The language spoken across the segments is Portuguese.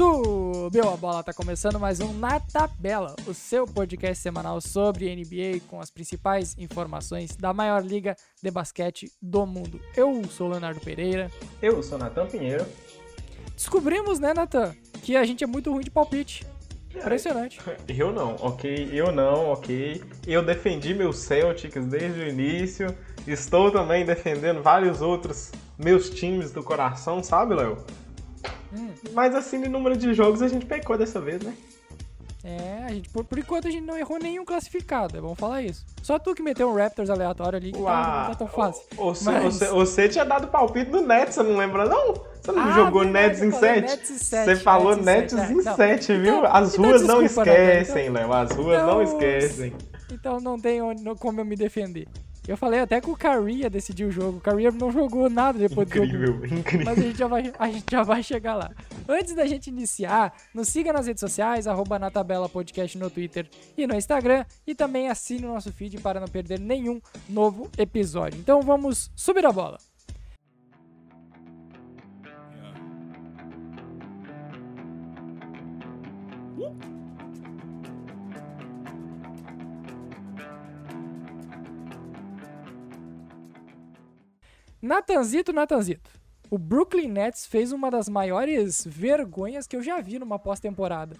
Subiu a bola, tá começando mais um Na Tabela, o seu podcast semanal sobre NBA com as principais informações da maior liga de basquete do mundo. Eu sou o Leonardo Pereira. Eu sou Natan Pinheiro. Descobrimos, né, Natan, que a gente é muito ruim de palpite. Impressionante. Eu não, ok, eu não, ok. Eu defendi meus Celtics desde o início. Estou também defendendo vários outros meus times do coração, sabe, Léo? Hum. Mas assim, no número de jogos a gente pecou dessa vez, né? É, a gente, por, por, enquanto a gente não errou nenhum classificado, é bom falar isso. Só tu que meteu um Raptors aleatório ali, que tá, não tá tão fácil. Você, Mas... você, você, tinha dado palpite no Nets, você não lembra não? Você não ah, jogou Nets em 7? Você falou Nets em 7, viu? Então, As então, ruas não esquecem, então, Léo, as ruas então, não esquecem. Então não tem onde, como eu me defender. Eu falei até que o Caria decidiu o jogo. O Caria não jogou nada depois incrível, do jogo. Incrível, Mas a gente, já vai, a gente já vai chegar lá. Antes da gente iniciar, nos siga nas redes sociais, arroba na tabela podcast no Twitter e no Instagram. E também assine o nosso feed para não perder nenhum novo episódio. Então vamos subir a bola. Natanzito, Natanzito. O Brooklyn Nets fez uma das maiores vergonhas que eu já vi numa pós-temporada.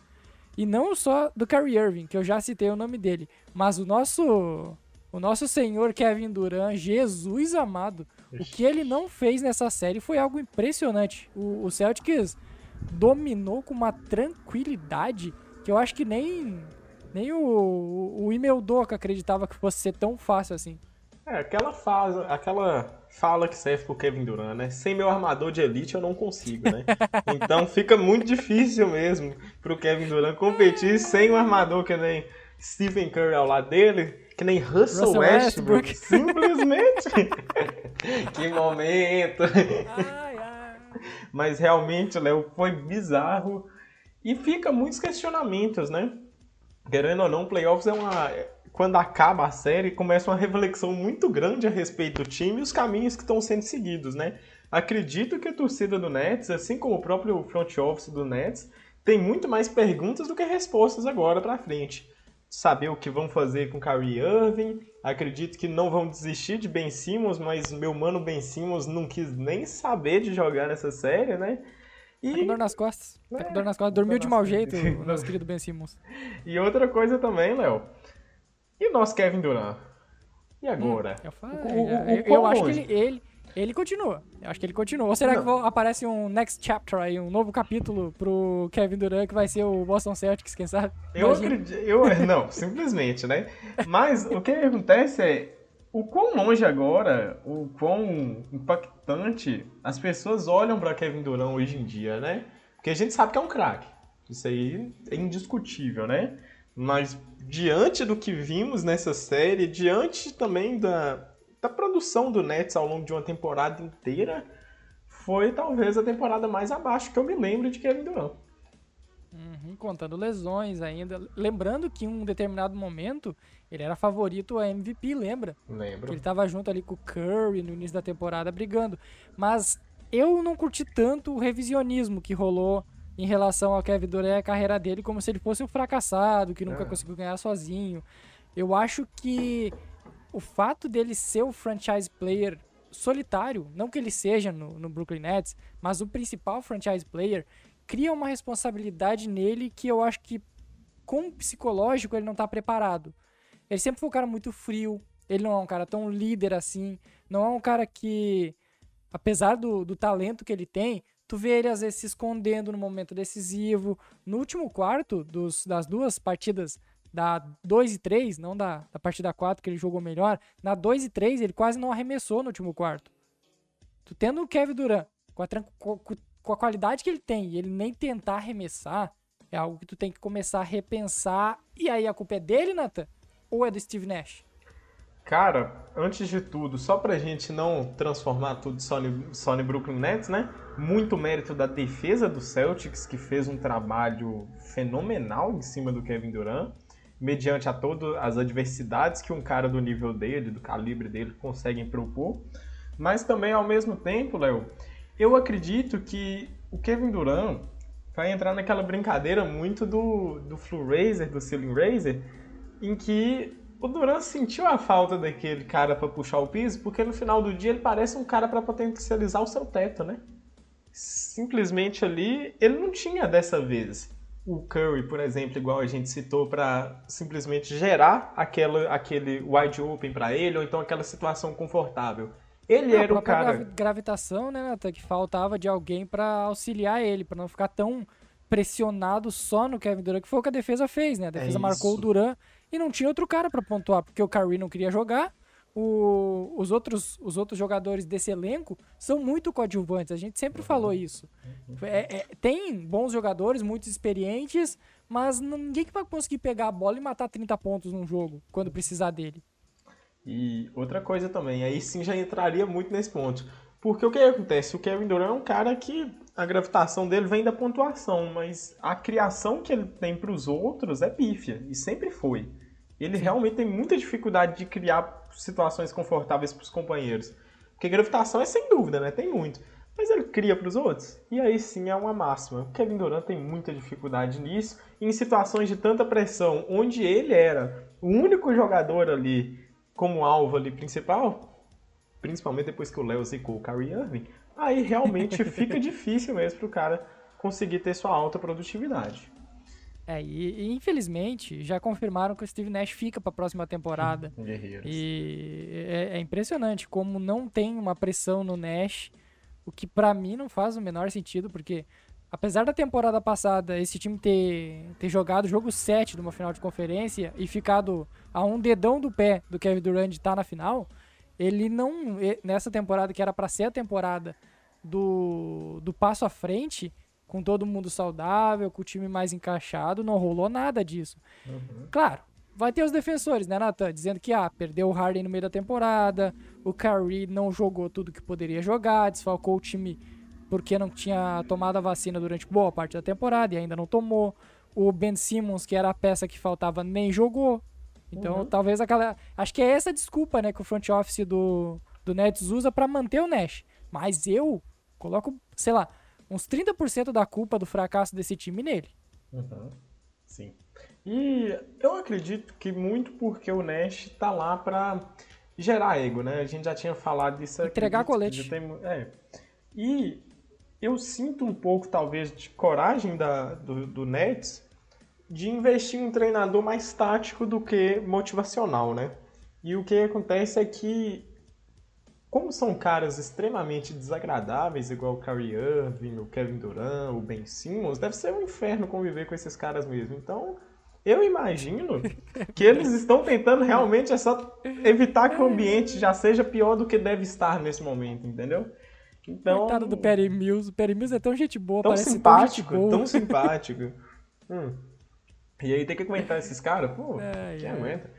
E não só do Kyrie Irving, que eu já citei o nome dele, mas o nosso o nosso senhor Kevin Durant, Jesus amado, o que ele não fez nessa série foi algo impressionante. O, o Celtics dominou com uma tranquilidade que eu acho que nem nem o, o Imel Doca acreditava que fosse ser tão fácil assim. É, aquela fase, aquela fala que serve pro Kevin Durant, né? Sem meu armador de elite eu não consigo, né? Então fica muito difícil mesmo pro Kevin Durant competir sem um armador que nem Stephen Curry ao lado dele, que nem Russell, Russell Westbrook. Westbrook. Simplesmente. que momento. Ai, ai. Mas realmente, Léo, foi bizarro. E fica muitos questionamentos, né? Querendo ou não, playoffs é uma quando acaba a série, começa uma reflexão muito grande a respeito do time e os caminhos que estão sendo seguidos, né? Acredito que a torcida do Nets, assim como o próprio front office do Nets, tem muito mais perguntas do que respostas agora para frente. Saber o que vão fazer com Kyrie Irving, acredito que não vão desistir de Ben Simmons, mas meu mano Ben Simmons não quis nem saber de jogar nessa série, né? E... Tá com dor nas costas. Tá com dor nas costas. Dormiu de mau jeito, nosso querido Ben Simmons. E outra coisa também, Léo. E o nosso Kevin Durant? E hum, agora? Hum, eu, falei, o, o, eu, eu acho que ele, ele, ele continua. Eu acho que ele continua. Ou será não. que aparece um next chapter aí, um novo capítulo pro Kevin Durant que vai ser o Boston Celtics, quem sabe? Eu acredito. Eu, não, simplesmente, né? Mas o que acontece é. O quão longe agora, o quão impactante as pessoas olham para Kevin Durant hoje em dia, né? Porque a gente sabe que é um craque. Isso aí é indiscutível, né? Mas diante do que vimos nessa série, diante também da, da produção do Nets ao longo de uma temporada inteira, foi talvez a temporada mais abaixo que eu me lembro de Kevin Durant. Uhum, contando lesões ainda. Lembrando que em um determinado momento ele era favorito a MVP, lembra? Lembro. Que ele estava junto ali com o Curry no início da temporada brigando. Mas eu não curti tanto o revisionismo que rolou em relação ao Kevin Durant e a carreira dele como se ele fosse um fracassado, que nunca é. conseguiu ganhar sozinho. Eu acho que o fato dele ser o franchise player solitário, não que ele seja no, no Brooklyn Nets, mas o principal franchise player, cria uma responsabilidade nele que eu acho que com o psicológico ele não está preparado. Ele sempre foi um cara muito frio, ele não é um cara tão líder assim, não é um cara que, apesar do, do talento que ele tem, tu vê ele às vezes se escondendo no momento decisivo. No último quarto dos, das duas partidas, da 2 e 3, não da, da partida 4 que ele jogou melhor, na 2 e 3 ele quase não arremessou no último quarto. Tu tendo o Kevin Durant com a, com, a qualidade que ele tem e ele nem tentar arremessar, é algo que tu tem que começar a repensar. E aí a culpa é dele, Nathan? Ou é do Steve Nash? Cara, antes de tudo, só pra gente não transformar tudo só só no Brooklyn Nets, né? Muito mérito da defesa do Celtics, que fez um trabalho fenomenal em cima do Kevin Durant, mediante a todas as adversidades que um cara do nível dele, do calibre dele, consegue propor. Mas também, ao mesmo tempo, Léo, eu acredito que o Kevin Durant vai entrar naquela brincadeira muito do, do Flu Razer, do Ceiling Razer, em que o Duran sentiu a falta daquele cara para puxar o piso, porque no final do dia ele parece um cara para potencializar o seu teto, né? Simplesmente ali, ele não tinha dessa vez o Curry, por exemplo, igual a gente citou, para simplesmente gerar aquela, aquele wide open para ele, ou então aquela situação confortável. Ele era o cara. gravitação, né, Nathan, que faltava de alguém para auxiliar ele, para não ficar tão pressionado só no Kevin Durant, que foi o que a defesa fez, né? A defesa é marcou o Durant e não tinha outro cara para pontuar, porque o Curry não queria jogar. O, os, outros, os outros jogadores desse elenco são muito coadjuvantes. A gente sempre falou isso. É, é, tem bons jogadores, muito experientes, mas ninguém que vai conseguir pegar a bola e matar 30 pontos num jogo quando precisar dele. E outra coisa também, aí sim já entraria muito nesse ponto. Porque o que acontece? O Kevin Durant é um cara que a gravitação dele vem da pontuação, mas a criação que ele tem para os outros é pífia, e sempre foi. Ele sim. realmente tem muita dificuldade de criar situações confortáveis para os companheiros. Porque gravitação é sem dúvida, né? Tem muito. Mas ele cria para os outros. E aí sim é uma máxima. O Kevin Durant tem muita dificuldade nisso. E em situações de tanta pressão, onde ele era o único jogador ali como alvo ali principal, principalmente depois que o Léo zicou o Kyrie Irving, aí realmente fica difícil mesmo para o cara conseguir ter sua alta produtividade. É, e, e, infelizmente já confirmaram que o Steve Nash fica para a próxima temporada. Guerreiros. E é, é, impressionante como não tem uma pressão no Nash, o que para mim não faz o menor sentido, porque apesar da temporada passada esse time ter, ter jogado o jogo 7 de uma final de conferência e ficado a um dedão do pé do Kevin Durant estar tá na final, ele não. Nessa temporada, que era para ser a temporada do, do passo à frente, com todo mundo saudável, com o time mais encaixado, não rolou nada disso. Uhum. Claro, vai ter os defensores, né, Nathan? Dizendo que, ah, perdeu o Harden no meio da temporada, o Curry não jogou tudo que poderia jogar, desfalcou o time porque não tinha tomado a vacina durante boa parte da temporada e ainda não tomou. O Ben Simmons, que era a peça que faltava, nem jogou. Então, uhum. talvez aquela. Acho que é essa desculpa, né, que o front office do, do Nets usa para manter o Nash. Mas eu coloco, sei lá, uns 30% da culpa do fracasso desse time nele. Uhum. Sim. E eu acredito que muito porque o Nash tá lá para gerar ego, né? A gente já tinha falado disso aqui. Entregar colete. Tem, é. E eu sinto um pouco, talvez, de coragem da, do, do Nets de investir em um treinador mais tático do que motivacional, né? E o que acontece é que, como são caras extremamente desagradáveis, igual o Kyrie Irving, o Kevin Durant, o Ben Simmons, deve ser um inferno conviver com esses caras mesmo. Então, eu imagino que eles estão tentando realmente é só evitar que o ambiente já seja pior do que deve estar nesse momento, entendeu? Então, Coitado do Perry Mills. O Perry Mills é tão gente boa, tão parece simpático, tão, tão simpático. hum. E aí tem que aguentar esses caras, pô, é, quem é. aguenta?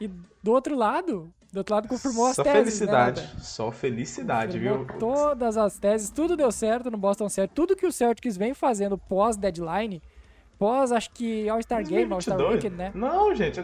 E do outro lado, do outro lado confirmou Só as teses, né, felicidade. Né, Só felicidade, confirmou viu? Todas as teses, tudo deu certo no Boston Celtics. Tudo que o Celtics vem fazendo pós-deadline, pós, acho que All-Star Game, All-Star Weekend, né? Não, gente,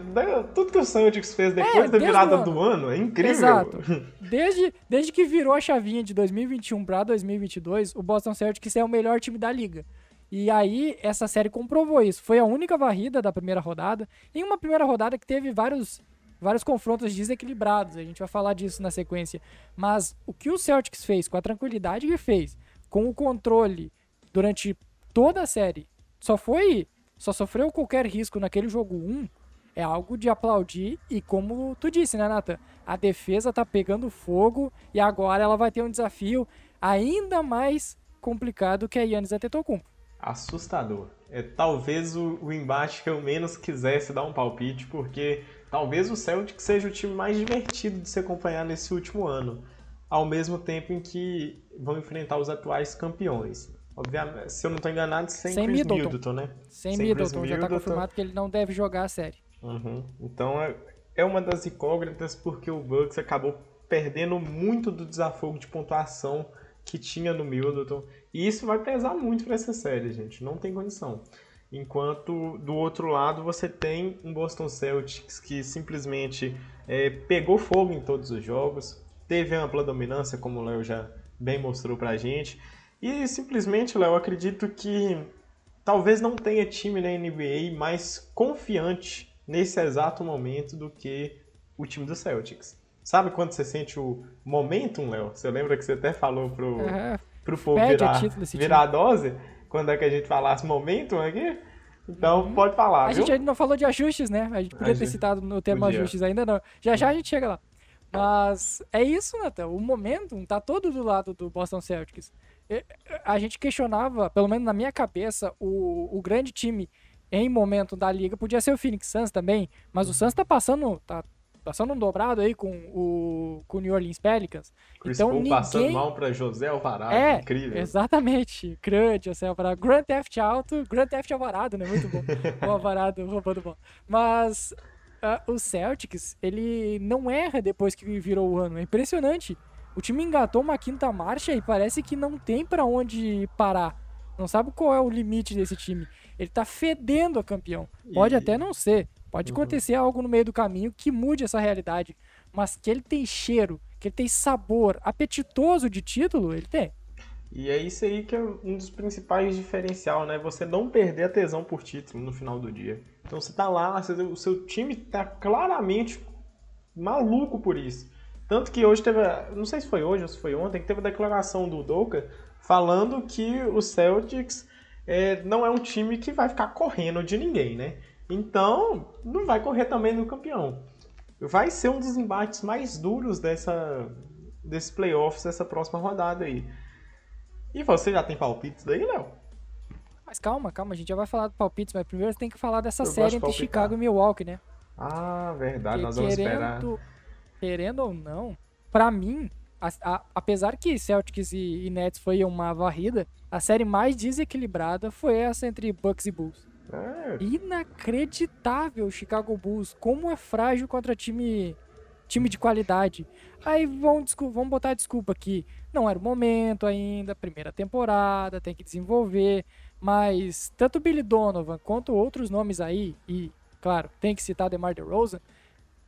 tudo que o Celtics fez depois é, da virada do ano. do ano é incrível. Exato. Desde, desde que virou a chavinha de 2021 para 2022, o Boston Celtics é o melhor time da liga. E aí, essa série comprovou isso. Foi a única varrida da primeira rodada. Em uma primeira rodada que teve vários, vários confrontos desequilibrados. A gente vai falar disso na sequência. Mas o que o Celtics fez, com a tranquilidade que fez, com o controle durante toda a série, só foi. Só sofreu qualquer risco naquele jogo 1. É algo de aplaudir. E como tu disse, né, Nathan? A defesa tá pegando fogo. E agora ela vai ter um desafio ainda mais complicado que a Yannis Antetokounmpo assustador. É talvez o, o embate que eu menos quisesse dar um palpite, porque talvez o Celtic seja o time mais divertido de se acompanhar nesse último ano, ao mesmo tempo em que vão enfrentar os atuais campeões. Obviamente, se eu não estou enganado, sem, sem Chris Middleton. Middleton, né? Sem, sem Middleton, já está confirmado que ele não deve jogar a série. Uhum. Então é, é uma das incógnitas porque o Bucks acabou perdendo muito do desafogo de pontuação que tinha no Middleton. E isso vai pesar muito para essa série, gente. Não tem condição. Enquanto do outro lado você tem um Boston Celtics que simplesmente é, pegou fogo em todos os jogos, teve ampla dominância, como o Léo já bem mostrou pra gente. E simplesmente, Léo, acredito que talvez não tenha time na NBA mais confiante nesse exato momento do que o time do Celtics. Sabe quando você sente o momentum, Léo? Você lembra que você até falou pro, Uhum. pro povo Pede virar, virar a dose? Quando é que a gente falasse momentum aqui? Então Uhum. pode falar, A viu? gente ainda não falou de ajustes, né? A gente podia A ter gente citado no termo podia. ajustes ainda não. Já já a gente chega lá. Mas é isso, Nathan. O momentum tá todo do lado do Boston Celtics. A gente questionava, pelo menos na minha cabeça, o, o grande time em momento da liga podia ser o Phoenix Suns também, mas o Suns tá passando, tá passando um dobrado aí com o, com o New Orleans Pelicans. Chris então Paul ninguém... passando mal pra José Alvarado, É, incrível. Exatamente. Grande, assim, Alvarado. Grand Theft Auto, Grand Theft Alvarado, né? Muito bom. o Alvarado roubando bom. Mas ah, o Celtics, ele não erra depois que virou o ano. É impressionante. O time engatou uma quinta marcha e parece que não tem pra onde parar. Não sabe qual é o limite desse time. Ele tá fedendo a campeão. Pode E- até não ser. Pode Uhum. acontecer algo no meio do caminho que mude essa realidade. Mas que ele tem cheiro, que ele tem sabor apetitoso de título, ele tem. E é isso aí que é um dos principais diferencial, né? Você não perder a tesão por título no final do dia. Então você tá lá, você- o seu time tá claramente maluco por isso. Tanto que hoje teve, não sei se foi hoje ou se foi ontem, que teve a declaração do Doka falando que o Celtics é, não é um time que vai ficar correndo de ninguém, né? Então, não vai correr também no campeão. Vai ser um dos embates mais duros dessa, desse playoffs, essa próxima rodada aí. E você já tem palpites daí, Léo? Mas calma, calma, a gente já vai falar do palpites, mas primeiro tem que falar dessa Eu série de entre palpitar. Chicago e Milwaukee, né? Ah, verdade, Porque nós vamos esperar. querendo, querendo ou não, pra mim, a- a- apesar que Celtics e, e Nets foi uma varrida, a série mais desequilibrada foi essa entre Bucks e Bulls. É, Inacreditável Chicago Bulls, como é frágil contra time time de qualidade. Aí vão, vão botar desculpa que não era o momento ainda, primeira temporada, tem que desenvolver, mas tanto Billy Donovan quanto outros nomes aí, e claro, tem que citar DeMar DeRozan,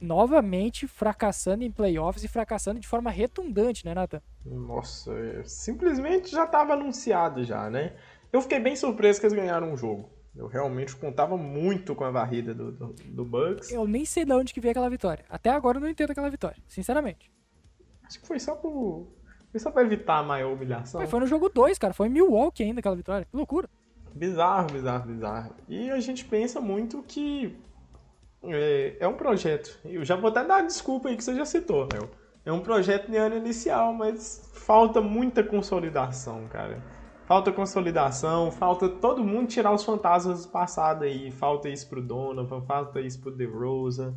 novamente fracassando em playoffs e fracassando de forma retundante, né, Nathan? Nossa, é, simplesmente já estava anunciado já, né? Eu fiquei bem surpreso que eles ganharam um jogo. Eu realmente contava muito com a varrida do, do, do Bucks. Eu nem sei de onde que veio aquela vitória. Até agora eu não entendo aquela vitória, sinceramente. Acho que foi só por... Foi só pra evitar a maior humilhação. Mas foi no jogo 2, cara. Foi em Milwaukee ainda aquela vitória. Que loucura. Bizarro, bizarro, bizarro. E a gente pensa muito que é, é um projeto. Eu já vou até dar desculpa aí que você já citou, Léo. É um projeto de ano inicial, mas falta muita consolidação, cara. Falta consolidação, falta todo mundo tirar os fantasmas do passado aí. Falta isso pro Donovan, falta isso pro DeRozan.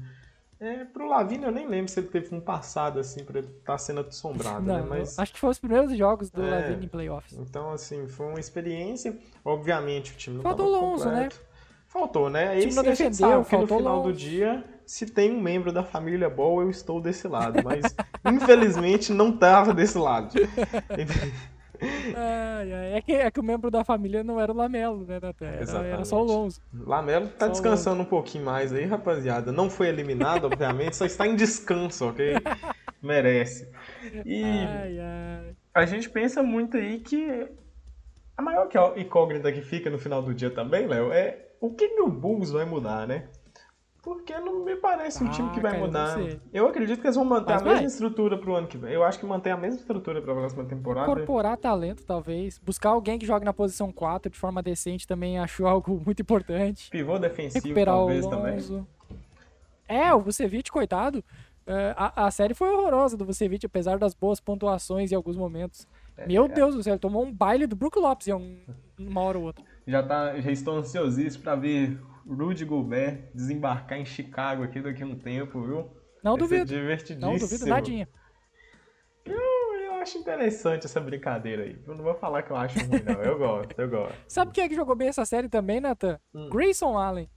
É, pro Lavigne eu nem lembro se ele teve um passado assim pra ele estar sendo assombrado, Não, né? Mas... acho que foi os primeiros jogos do É. Lavine em playoffs. Então, assim, foi uma experiência. Obviamente, o time não Faltou tava Lonzo, né? Faltou, né? time Esse não defendeu, sabe que no final do dia, se tem um membro da família boa, eu estou desse lado. Mas, infelizmente, não tava desse lado. Ai, É, que, é que o membro da família não era o Lamelo, né, Nathan? Era, era só o. Lonzo. Lamelo tá Só descansando um pouquinho mais aí, rapaziada. Não foi eliminado, obviamente, só está em descanso, ok? Merece. E Ai, ai. a gente pensa muito aí que a maior incógnita que fica no final do dia também, Léo, é o que, que o Bulls vai mudar, né? Porque não me parece um time que Ah, vai cara, mudar. Eu acredito que eles vão manter Mas a mesma vai. estrutura pro ano que vem. Eu acho que mantém a mesma estrutura pra próxima temporada. Incorporar talento, talvez. Buscar alguém que jogue na posição 4 de forma decente também acho algo muito importante. Pivô defensivo, Recuperar o talvez também. Lonzo. É, o Vucevic, coitado. é, a, a série foi horrorosa do Vucevic, apesar das boas pontuações em alguns momentos. É, Meu Deus do céu, ele tomou um baile do Brook Lopes em um- uma hora ou outra. Já, tá, já estou ansiosíssimo pra ver Rudy Gobert desembarcar em Chicago aqui daqui a um tempo, viu? Não Vai ser duvido. divertidíssimo. Não duvido nadinha. Eu, eu acho interessante essa brincadeira aí. Eu não vou falar que eu acho ruim, não. Eu gosto, eu gosto. Sabe quem é que jogou bem essa série também, Nathan? Hum. Grayson Allen.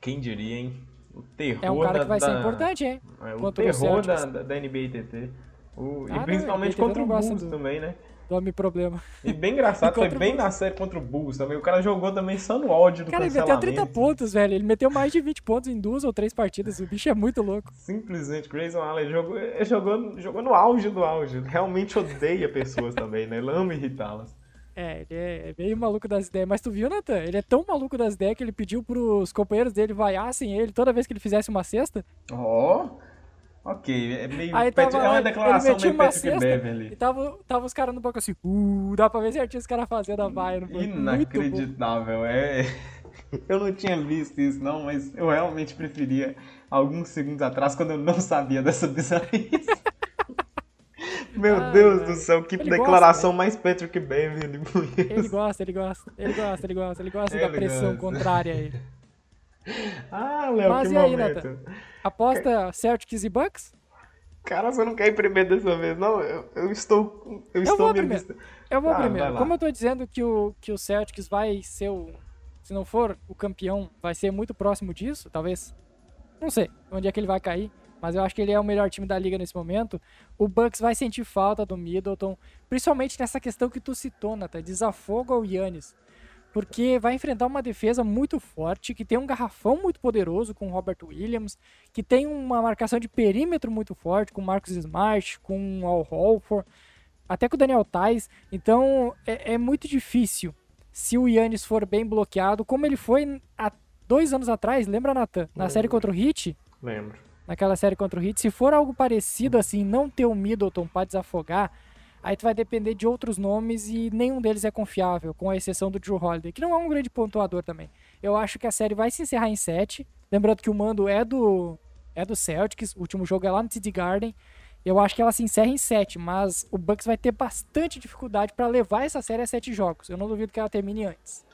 Quem diria, hein? O terror É um cara da, que vai ser da- importante, hein? É, o contra o terror da, da, NBA TT. O- Ah, e não, principalmente contra o Bulls do- também, né? Homem problema. E bem engraçado, foi bem na série contra o Bulls também. O cara jogou também só no ódio do Cara, ele meteu cancelamento. 30 pontos, velho. Ele meteu mais de 20 pontos em duas ou três partidas. O bicho é muito louco. Simplesmente, Grayson Allen jogou, jogou, jogou no auge do auge. Realmente odeia pessoas também, né? Ele ama irritá-las. É, ele é meio maluco das ideias. Mas tu viu, Nathan? Ele é tão maluco das ideias que ele pediu pros companheiros dele vaiassem ele toda vez que ele fizesse uma cesta. Ó. Oh. Ok, é meio. Aí tava, é uma declaração meio Patrick Beverly. E tava, tava os caras no banco assim, uh, dá pra ver certinho os caras fazendo a vaia no banco. Inacreditável, é. Eu não tinha visto isso, não, mas eu realmente preferia alguns segundos atrás, quando eu não sabia dessa bizarrice. Meu Deus do céu, que declaração gosta, né? mais Patrick Beverly. Ele gosta, ele gosta, ele gosta, ele gosta, ele gosta ele da pressão gosta. contrária aí. Ah, Léo, Mas que e aí, momento. Nathan? Aposta Celtics e Bucks? Cara, você não quer ir primeiro dessa vez, não? Eu, eu estou. Eu, eu estou vou primeiro. Eu vou ah, primeiro. Como eu tô dizendo que o, que o Celtics vai ser o. Se não for o campeão, vai ser muito próximo disso, talvez. Não sei onde é que ele vai cair. Mas eu acho que ele é o melhor time da liga nesse momento. O Bucks vai sentir falta do Middleton, principalmente nessa questão que tu citou, Nathan, desafogo ao Yannis porque vai enfrentar uma defesa muito forte, que tem um garrafão muito poderoso com o Robert Williams, que tem uma marcação de perímetro muito forte com o Marcus Smart, com o Al Holford, até com o Daniel Tais. Então é, é, muito difícil se o Yannis for bem bloqueado, como ele foi há dois anos atrás, lembra, Nathan? Na Lembro. série contra o Heat? Lembro. Naquela série contra o Heat. Se for algo parecido assim, não ter o Middleton para desafogar, Aí tu vai depender de outros nomes e nenhum deles é confiável, com a exceção do Drew Holiday, que não é um grande pontuador também. Eu acho que a série vai se encerrar em 7. Lembrando que o mando é do é do Celtics, o último jogo é lá no TD Garden. Eu acho que ela se encerra em 7, mas o Bucks vai ter bastante dificuldade para levar essa série a 7 jogos. Eu não duvido que ela termine antes.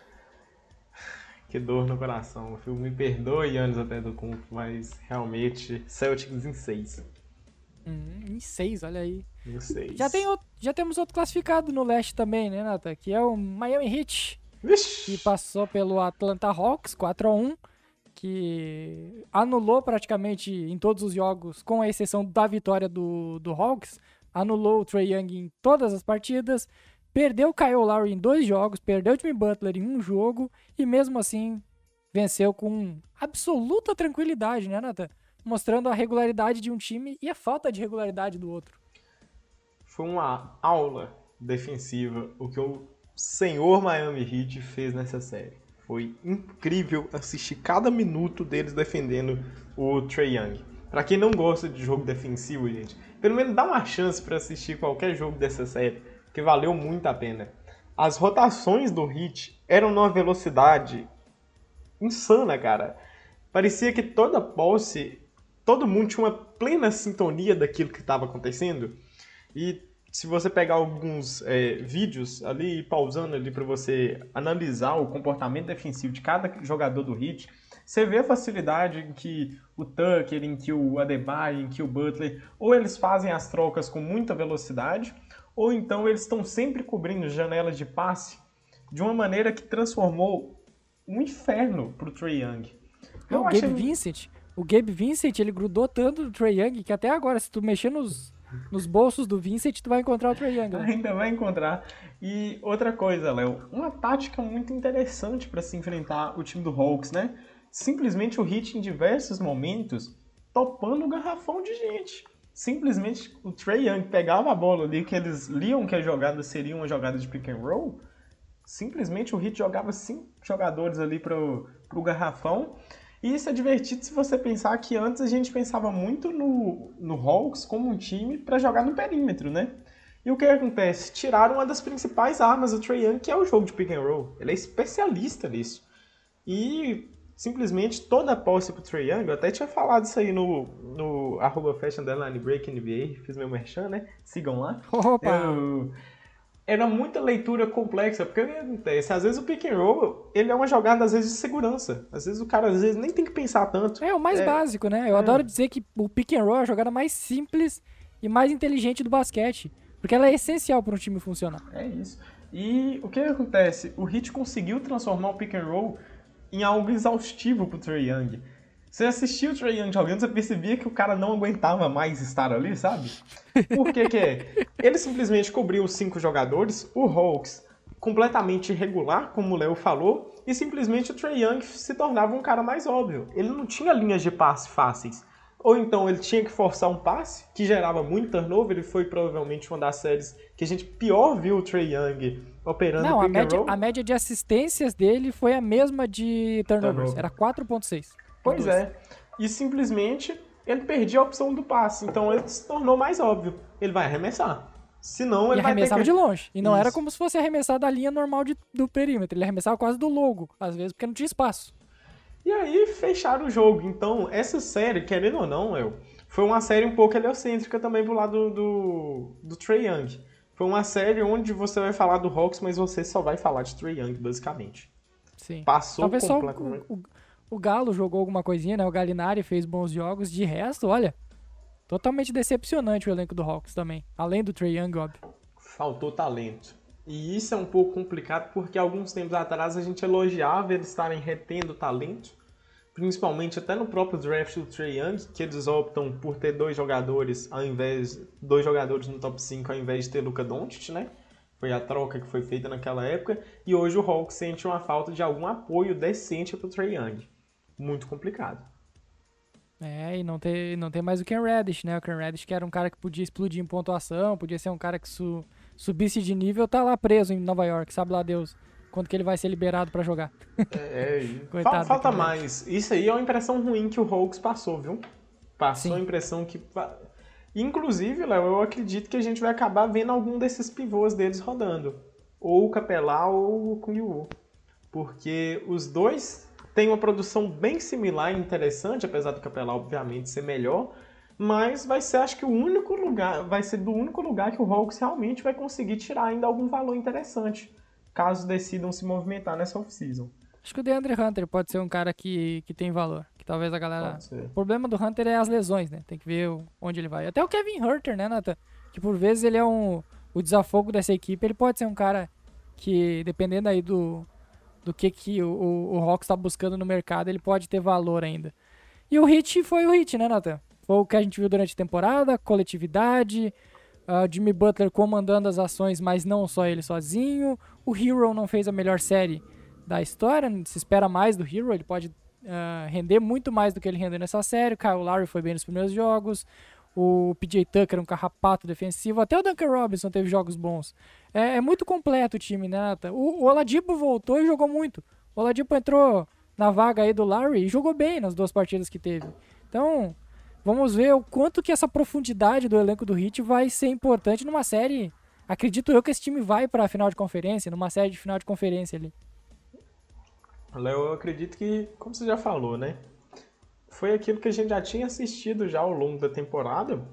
Que dor no coração. Me perdoe anos até do Kump, mas realmente Celtics em 6. Hum, em 6, olha aí. 6. Já, tem outro, já temos outro classificado no leste também, né, Nata? Que é o Miami Heat. Vixe. Que passou pelo Atlanta Hawks 4x1. Que anulou praticamente em todos os jogos, com a exceção da vitória do, do Hawks. Anulou o Trey Young em todas as partidas. Perdeu o Kyle Lowry em dois jogos. Perdeu o Jimmy Butler em um jogo. E mesmo assim, venceu com absoluta tranquilidade, né, Nathan? mostrando a regularidade de um time e a falta de regularidade do outro. Foi uma aula defensiva o que o senhor Miami Heat fez nessa série. Foi incrível assistir cada minuto deles defendendo o Trey Young. Para quem não gosta de jogo defensivo, gente, pelo menos dá uma chance para assistir qualquer jogo dessa série, que valeu muito a pena. As rotações do Heat eram numa velocidade insana, cara. Parecia que toda posse todo mundo tinha uma plena sintonia daquilo que estava acontecendo. E se você pegar alguns é, vídeos ali, pausando ali para você analisar o comportamento defensivo de cada jogador do Heat, você vê a facilidade em que o Tucker, em que o Adebayo, em que o Butler, ou eles fazem as trocas com muita velocidade, ou então eles estão sempre cobrindo janelas de passe de uma maneira que transformou um inferno para o Trey Young. Eu o achei... Gabe Vincent o Gabe Vincent, ele grudou tanto do Trey Young que até agora, se tu mexer nos, nos bolsos do Vincent, tu vai encontrar o Trey Young. Né? Ainda vai encontrar. E outra coisa, Léo, uma tática muito interessante para se enfrentar o time do Hawks, né? Simplesmente o Hit em diversos momentos topando o garrafão de gente. Simplesmente o Trey Young pegava a bola ali que eles liam que a jogada seria uma jogada de pick and roll. Simplesmente o Hit jogava cinco jogadores ali pro, pro garrafão e isso é divertido se você pensar que antes a gente pensava muito no, no Hawks como um time para jogar no perímetro, né? E o que acontece? Tiraram uma das principais armas do Trae Young, que é o jogo de pick and roll. Ele é especialista nisso. E simplesmente toda a posse pro Trae Young, eu até tinha falado isso aí no, no arroba fashion break NBA, fiz meu merchan, né? Sigam lá. Opa! Eu, era muita leitura complexa, porque o que acontece? Às vezes o pick and roll, ele é uma jogada, às vezes, de segurança. Às vezes o cara, às vezes, nem tem que pensar tanto. É o mais é, básico, né? Eu é. adoro dizer que o pick and roll é a jogada mais simples e mais inteligente do basquete. Porque ela é essencial para um time funcionar. É isso. E o que acontece? O Heat conseguiu transformar o pick and roll em algo exaustivo pro Trey Young. Você assistiu o Trae Young jogando, você percebia que o cara não aguentava mais estar ali, sabe? Por que que é? Ele simplesmente cobriu os cinco jogadores, o Hawks completamente irregular, como o Léo falou, e simplesmente o Trae Young se tornava um cara mais óbvio. Ele não tinha linhas de passe fáceis. ou então ele tinha que forçar um passe, que gerava muito turnover, ele foi provavelmente uma das séries que a gente pior viu o Trey Young operando Não, a média, a média de assistências dele foi a mesma de turnovers. Turnover. Era 4.6. Pois é. E simplesmente ele perdia a opção do passe. Então ele se tornou mais óbvio. Ele vai arremessar. Senão E ele vai ter arremessava que... de longe. E não era Isso. como se fosse arremessar da linha normal de- do perímetro. Ele arremessava quase do logo, às vezes, porque não tinha espaço. E aí fecharam o jogo. Então, essa série, querendo ou não, El, foi uma série um pouco heliocêntrica também pro lado do, do Trey Young. Foi uma série onde você vai falar do Hawks, mas você só vai falar de Trey Young, basicamente. Sim. Passou Talvez só o, completamente. o, o Galo jogou alguma coisinha, né? O Galinari fez bons jogos. De resto, olha, totalmente decepcionante o elenco do Hawks também. Além do Trey Young, óbvio. Faltou talento. E isso é um pouco complicado porque alguns tempos atrás a gente elogiava eles estarem retendo talento, principalmente até no próprio draft do Trey Young, que eles optam por ter dois jogadores ao invés dois jogadores no top 5 ao invés de ter Luca Doncic, né? Foi a troca que foi feita naquela época e hoje o Hawks sente uma falta de algum apoio decente pro Trey Young. Muito complicado. É, e não tem, não tem mais o Ken Reddish, né? O Ken Reddish que era um cara que podia explodir em pontuação, podia ser um cara que su- subisse de nível, tá lá preso em Nova York, sabe lá Deus quando que ele vai ser liberado pra jogar. É, e Coitado fal- falta mais. Isso aí é uma impressão ruim que o Hawks passou, viu? Passou Sim. a impressão que. Inclusive, Léo, eu acredito que a gente vai acabar vendo algum desses pivôs deles rodando. Ou o Capelá ou o Kung Wu. Porque os dois têm uma produção bem similar e interessante, apesar do Capelá, obviamente, ser melhor. Mas vai ser, acho que, o único lugar. Vai ser do único lugar que o Hawks realmente vai conseguir tirar ainda algum valor interessante. Caso decidam se movimentar nessa off-season. Acho que o DeAndre Hunter pode ser um cara que, que tem valor, que talvez a galera... O problema do Hunter é as lesões, né? Tem que ver onde ele vai. Até o Kevin Hunter, né, Nathan? Que por vezes ele é um... O desafogo dessa equipe, ele pode ser um cara que, dependendo aí do, do que, que o, o, o Hawks tá buscando no mercado, ele pode ter valor ainda. E o hit foi o hit, né, Nathan? Foi o que a gente viu durante a temporada, coletividade, ah, Jimmy Butler comandando as ações, mas não só ele sozinho. O Hero não fez a melhor série da história, se espera mais do Hero, ele pode ah, render muito mais do que ele rendeu nessa série. O Kyle Lowry foi bem nos primeiros jogos. O PJ Tucker, um carrapato defensivo. Até o Duncan Robinson teve jogos bons. É, é muito completo o time, né, Nathan? O, o Oladipo voltou e jogou muito. O Oladipo entrou na vaga aí do Lowry e jogou bem nas duas partidas que teve. Então, vamos ver o quanto que essa profundidade do elenco do Heat vai ser importante numa série. Acredito eu que esse time vai para a final de conferência, numa série de final de conferência ali. Léo, eu acredito que, como você já falou, né? Foi aquilo que a gente já tinha assistido já ao longo da temporada,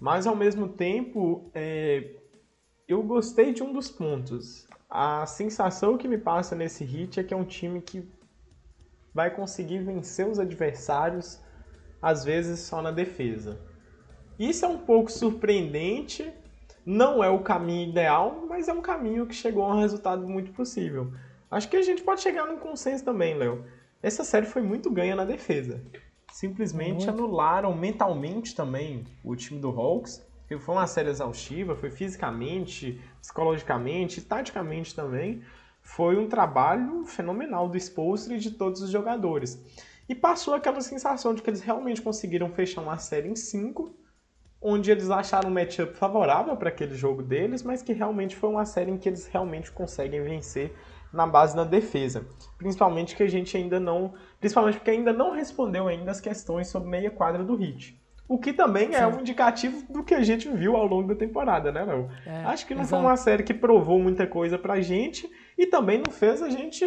mas ao mesmo tempo, é, eu gostei de um dos pontos. A sensação que me passa nesse hit é que é um time que vai conseguir vencer os adversários, às vezes só na defesa. Isso é um pouco surpreendente, não é o caminho ideal, mas é um caminho que chegou a um resultado muito possível. Acho que a gente pode chegar num consenso também, Léo. Essa série foi muito ganha na defesa. Simplesmente Muito. anularam mentalmente também o time do Hawks. que Foi uma série exaustiva, foi fisicamente, psicologicamente, taticamente também. Foi um trabalho fenomenal do Spolstra e de todos os jogadores. E passou aquela sensação de que eles realmente conseguiram fechar uma série em cinco, onde eles acharam um matchup favorável para aquele jogo deles, mas que realmente foi uma série em que eles realmente conseguem vencer na base da defesa. Principalmente que a gente ainda não. Principalmente porque ainda não respondeu ainda as questões sobre meia quadra do Hit. O que também é Sim. um indicativo do que a gente viu ao longo da temporada, né, Léo? É, Acho que não exato. foi uma série que provou muita coisa pra gente e também não fez a gente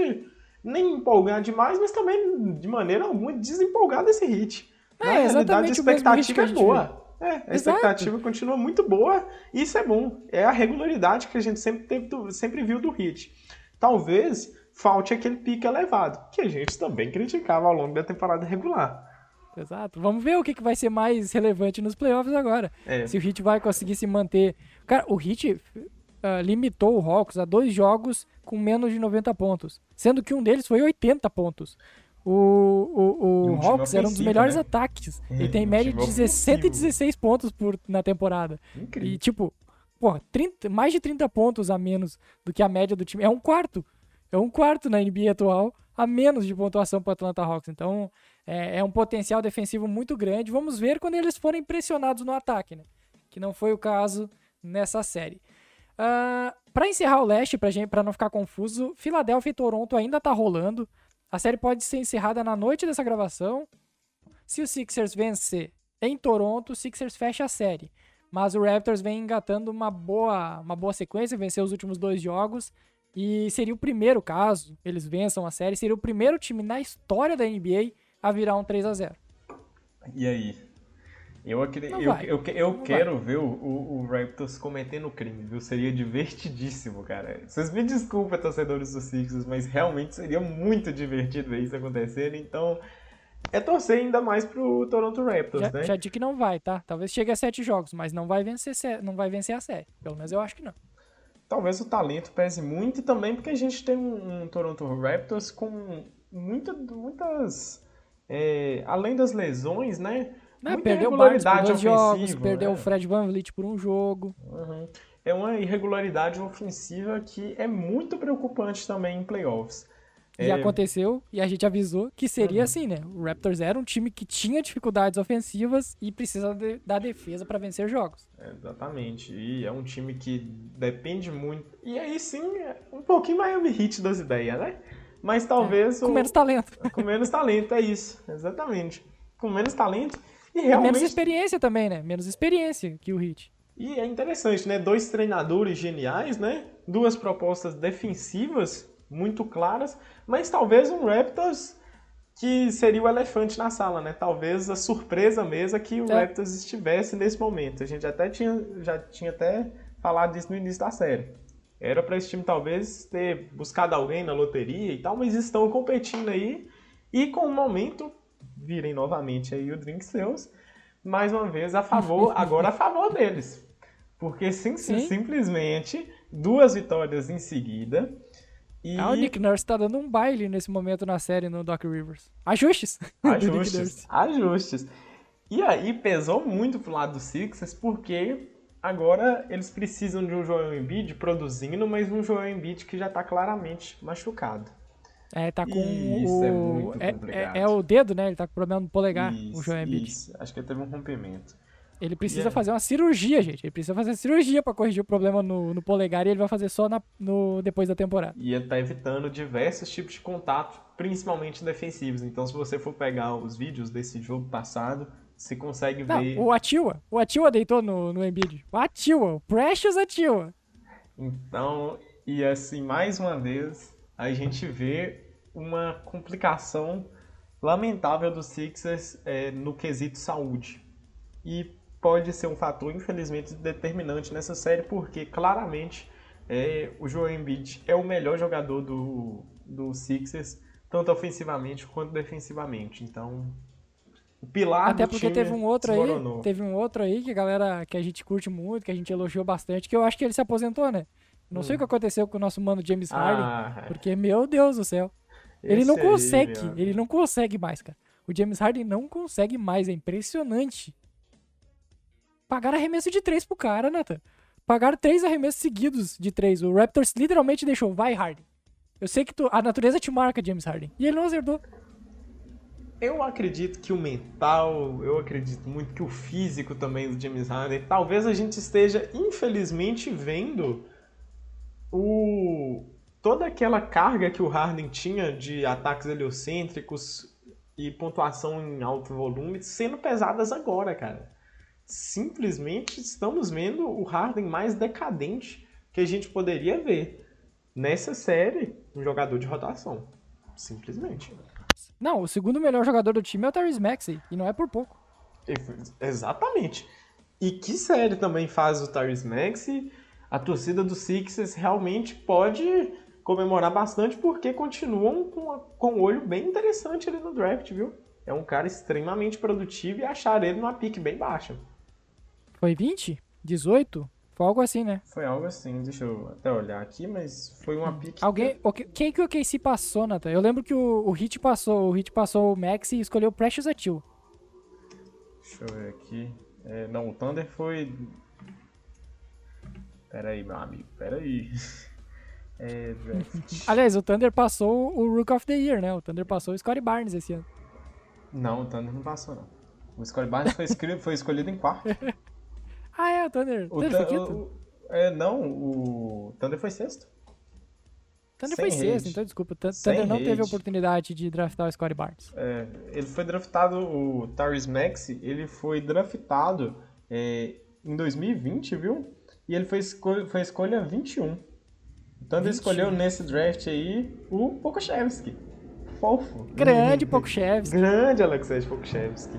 nem empolgar demais, mas também de maneira alguma desempolgar desse hit. É, Na realidade, a expectativa é boa. É, a Exato. expectativa continua muito boa e isso é bom. É a regularidade que a gente sempre, teve do- sempre viu do hit. Talvez falte aquele pique elevado, que a gente também criticava ao longo da temporada regular. Exato. Vamos ver o que, que vai ser mais relevante nos playoffs agora. É. Se o Heat vai conseguir se manter. Cara, o Heat ah, limitou o Hawks a dois jogos com menos de 90 pontos. Sendo que um deles foi 80 pontos. O, o, o um Hawks era um dos melhores né? ataques. É, Ele tem média de 16 ofensivo. 116 pontos por, na temporada. Incrível. E, tipo, porra, 30, mais de 30 pontos a menos do que a média do time. É um quarto. É um quarto na NBA atual a menos de pontuação para Atlanta Hawks. Então, é, é, um potencial defensivo muito grande. Vamos ver quando eles forem pressionados no ataque, né? Que não foi o caso nessa série. Uh, ah, para encerrar o leste, para não ficar confuso, Filadélfia e Toronto ainda tá rolando. A série pode ser encerrada na noite dessa gravação. Se o Sixers vencer em Toronto, o Sixers fecha a série. Mas o Raptors vem engatando uma boa, uma boa sequência, venceu os últimos dois jogos. E seria o primeiro caso, eles vençam a série, seria o primeiro time na história da NBA a virar um 3 a 0 E aí? Eu, eu, eu, eu, eu quero vai. ver o, o, o, Raptors cometendo crime, viu? Seria divertidíssimo, cara. Vocês me desculpem, torcedores do Sixers, mas realmente seria muito divertido ver isso acontecer. Então, é torcer ainda mais pro Toronto Raptors, já, né? Já disse que não vai, tá? Talvez chegue a sete jogos, mas não vai vencer, não vai vencer a série. Pelo menos eu acho que não. Talvez o talento pese muito também porque a gente tem um, um Toronto Raptors com muita, muitas. É, além das lesões, né? Não, muita perdeu irregularidade dois jogos, perdeu o né? Fred Van Vliet por um jogo. Uhum. É uma irregularidade ofensiva que é muito preocupante também em playoffs. E é... aconteceu, e a gente avisou que seria uhum. assim, né? O Raptors era um time que tinha dificuldades ofensivas e precisa de, da defesa para vencer jogos. exatamente. E é um time que depende muito. E aí sim, é um pouquinho Miami Heat das ideias, né? Mas talvez. É, com o... menos talento. Com menos talento, é isso. Exatamente. Com menos talento. E realmente. E menos experiência também, né? Menos experiência que o Heat. E é interessante, né? Dois treinadores geniais, né? Duas propostas defensivas muito claras, mas talvez um Raptors que seria o elefante na sala, né? Talvez a surpresa mesmo é que o é. Raptors estivesse nesse momento. A gente até tinha, já tinha até falado disso no início da série. Era para esse time talvez ter buscado alguém na loteria e tal, mas estão competindo aí e com o momento virem novamente aí o Drink Seus, mais uma vez a favor, agora a favor deles. Porque sim, sim. simplesmente duas vitórias em seguida e... Ah, o Nick Nurse tá dando um baile nesse momento na série no Doc Rivers. Ajustes! Ajustes, ajustes. E aí pesou muito pro lado do Sixers, porque agora eles precisam de um Joel Embiid produzindo, mas um Joel Embiid que já tá claramente machucado. É, tá com isso o... é muito complicado. É, é, é, o dedo, né? Ele tá com problema no polegar, isso, o Joel Embiid. Isso, acho que ele teve um rompimento. Ele precisa yeah. fazer uma cirurgia, gente. Ele precisa fazer cirurgia para corrigir o problema no, no, polegar e ele vai fazer só na, no, depois da temporada. E ele tá evitando diversos tipos de contato, principalmente defensivos. Então, se você for pegar os vídeos desse jogo passado, você consegue Não, ver. O Atiwa. O Atiwa deitou no, no Embiid. O Atiwa. O Precious Atiwa. Então, e assim, mais uma vez, a gente vê uma complicação lamentável do Sixers é, no quesito saúde. E pode ser um fator, infelizmente, determinante nessa série, porque claramente é, o Joel Embiid é o melhor jogador do, do Sixers, tanto ofensivamente quanto defensivamente. Então, o pilar Até porque teve um outro aí, teve um outro aí que a galera que a gente curte muito, que a gente elogiou bastante, que eu acho que ele se aposentou, né? Não hum. sei o que aconteceu com o nosso mano James Harden, ah, é. porque meu Deus do céu. ele não consegue, aí, ele não consegue mais, cara. O James Harden não consegue mais, é impressionante. Pagaram arremesso de três pro cara, Nathan. Pagaram três arremessos seguidos de três. O Raptors literalmente deixou, vai, Harden. Eu sei que tu, a natureza te marca, James Harden. E ele não acertou. Eu acredito que o mental, eu acredito muito que o físico também do James Harden, talvez a gente esteja, infelizmente, vendo o toda aquela carga que o Harden tinha de ataques heliocêntricos e pontuação em alto volume sendo pesadas agora, cara simplesmente estamos vendo o Harden mais decadente que a gente poderia ver nessa série, um jogador de rotação. Simplesmente. Não, o segundo melhor jogador do time é o Tyrese Maxey, e não é por pouco. Exatamente. E que série também faz o Tyrese Maxey? A torcida do Sixers realmente pode comemorar bastante porque continuam com, a, com um olho bem interessante ali no draft, viu? É um cara extremamente produtivo e achar ele numa pique bem baixa. Foi 20? 18? Foi algo assim, né? Foi algo assim, deixa eu até olhar aqui, mas foi uma pique. Alguém. Que... Quem que o KC passou, Nathan? Eu lembro que o, o Hit passou. O Hit passou o Max e escolheu o Precious Atil. Deixa eu ver aqui. É, não, o Thunder foi. Pera aí, meu amigo, pera aí. É, Aliás, o Thunder passou o Rook of the Year, né? O Thunder passou o Scottie Barnes esse ano. Não, o Thunder não passou, não. O Scottie Barnes foi, escolhido, foi escolhido em quarto. Ah, é, o Thunder. O Thunder foi quinto? O, é, não, o Thunder foi sexto. Thunder foi sexto, então desculpa. Thunder Sem não rede. teve a oportunidade de draftar o Scottie Barnes. É, ele foi draftado, o Tyrese Maxey, ele foi draftado é, em 2020, viu? E ele foi, escolha, foi escolha 21. O Thunder escolheu nesse draft aí o Pokushevski. Fofo. Grande Pokushevski. Grande Alexei Pokushevski.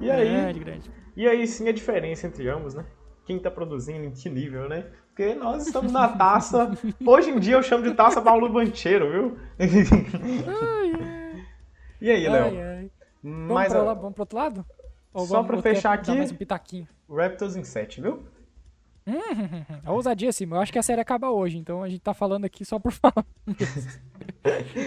E aí, grande, grande. E aí sim a diferença entre ambos, né? Quem tá produzindo, em que nível, né? Porque nós estamos na taça. Hoje em dia eu chamo de taça Paulo Bancheiro, viu? ai, ai. E aí, Léo? Vamos, mais pra lá, vamos pro outro lado? Ou Só pra fechar aqui. Mais um pitaquinho. Raptors em 7, viu? Hum, a ousadia, sim. Eu acho que a série acaba hoje, então a gente tá falando aqui só por falar.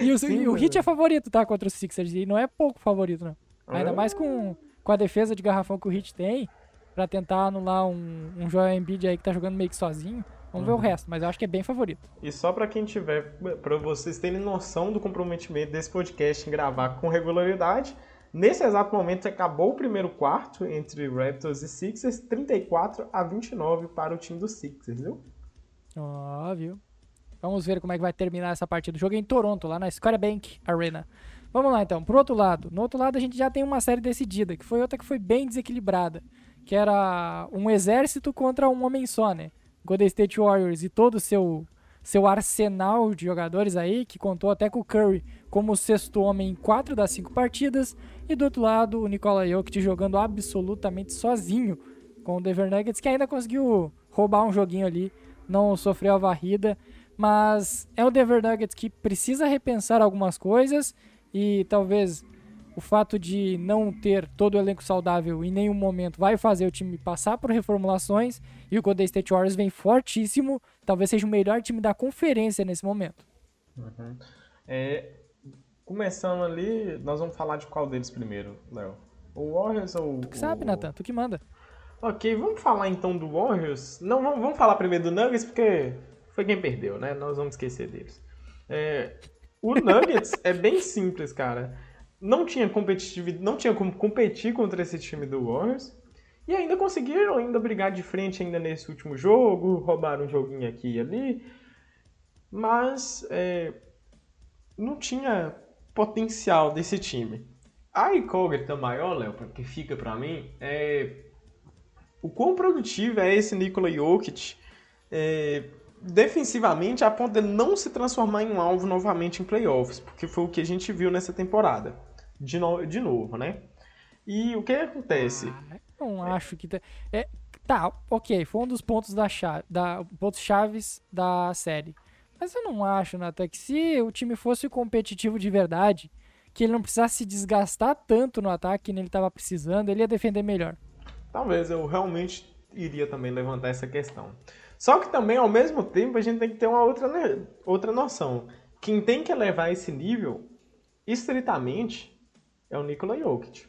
e o, sim, o Hit é favorito, tá? Contra os Sixers. E não é pouco favorito, não. Ainda mais com, com a defesa de garrafão que o Hit tem para tentar anular um, um Joel Embiid aí que tá jogando meio que sozinho. Vamos uhum. ver o uhum. resto, mas eu acho que é bem favorito. E só para quem tiver, para vocês terem noção do comprometimento desse podcast em gravar com regularidade, nesse exato momento acabou o primeiro quarto entre Raptors e Sixers, 34 a 29 para o time dos Sixers, viu? Ó, viu? Vamos ver como é que vai terminar essa partida. O jogo é em Toronto, lá na Scotiabank Arena. Vamos lá então, pro outro lado. No outro lado a gente já tem uma série decidida, que foi outra que foi bem desequilibrada que era um exército contra um homem só, né? Golden State Warriors e todo o seu, seu arsenal de jogadores aí, que contou até com o Curry como sexto homem em quatro das cinco partidas, e do outro lado o Nikola Jokic jogando absolutamente sozinho com o Denver Nuggets, que ainda conseguiu roubar um joguinho ali, não sofreu a varrida, mas é o Denver Nuggets que precisa repensar algumas coisas e talvez o fato de não ter todo o elenco saudável em nenhum momento vai fazer o time passar por reformulações e o Golden State Warriors vem fortíssimo, talvez seja o melhor time da conferência nesse momento. Uhum. É, começando ali, nós vamos falar de qual deles primeiro, Léo? O Warriors ou tu que sabe, o... Nathan, tu que manda. Ok, vamos falar então do Warriors. Não, vamos, vamos falar primeiro do Nuggets porque foi quem perdeu, né? Nós vamos esquecer deles. É, o Nuggets é bem simples, cara não tinha competitividade, não tinha como competir contra esse time do Warriors. E ainda conseguiram ainda brigar de frente ainda nesse último jogo, roubaram um joguinho aqui e ali. Mas é, não tinha potencial desse time. A incógnita maior, Léo, que fica para mim, é o quão produtivo é esse Nikola Jokic é, defensivamente a ponto de não se transformar em um alvo novamente em playoffs, porque foi o que a gente viu nessa temporada de, no, de novo, né? E o que acontece? Ah, não acho que. É, tá, ok, foi um dos pontos da chave, da pontos chaves da série. Mas eu não acho, Nata, que se o time fosse competitivo de verdade, que ele não precisasse se desgastar tanto no ataque que ele estava precisando, ele ia defender melhor. Talvez eu realmente iria também levantar essa questão. Só que também, ao mesmo tempo, a gente tem que ter uma outra, né, outra noção. Quem tem que levar esse nível, estritamente, é o Nikola Jokic.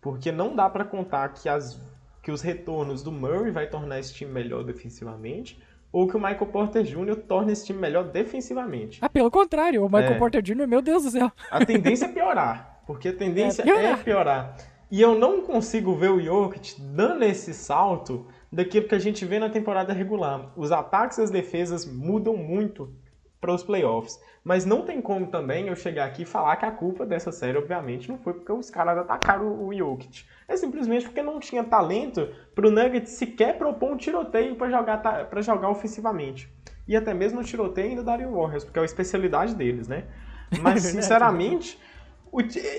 Porque não dá para contar que, as, que os retornos do Murray vai tornar esse time melhor defensivamente ou que o Michael Porter Jr. torne esse time melhor defensivamente. Ah, pelo contrário, o Michael é, Porter Jr., meu Deus do céu. A tendência é piorar, porque a tendência é piorar. é piorar. E eu não consigo ver o Jokic dando esse salto daquilo que a gente vê na temporada regular. Os ataques e as defesas mudam muito para os playoffs. Mas não tem como também eu chegar aqui e falar que a culpa dessa série, obviamente, não foi porque os caras atacaram o Jokic. É simplesmente porque não tinha talento para o Nuggets sequer propor um tiroteio para jogar, pra jogar ofensivamente. E até mesmo o tiroteio ainda daria o Warriors, porque é a especialidade deles, né? Mas, sinceramente,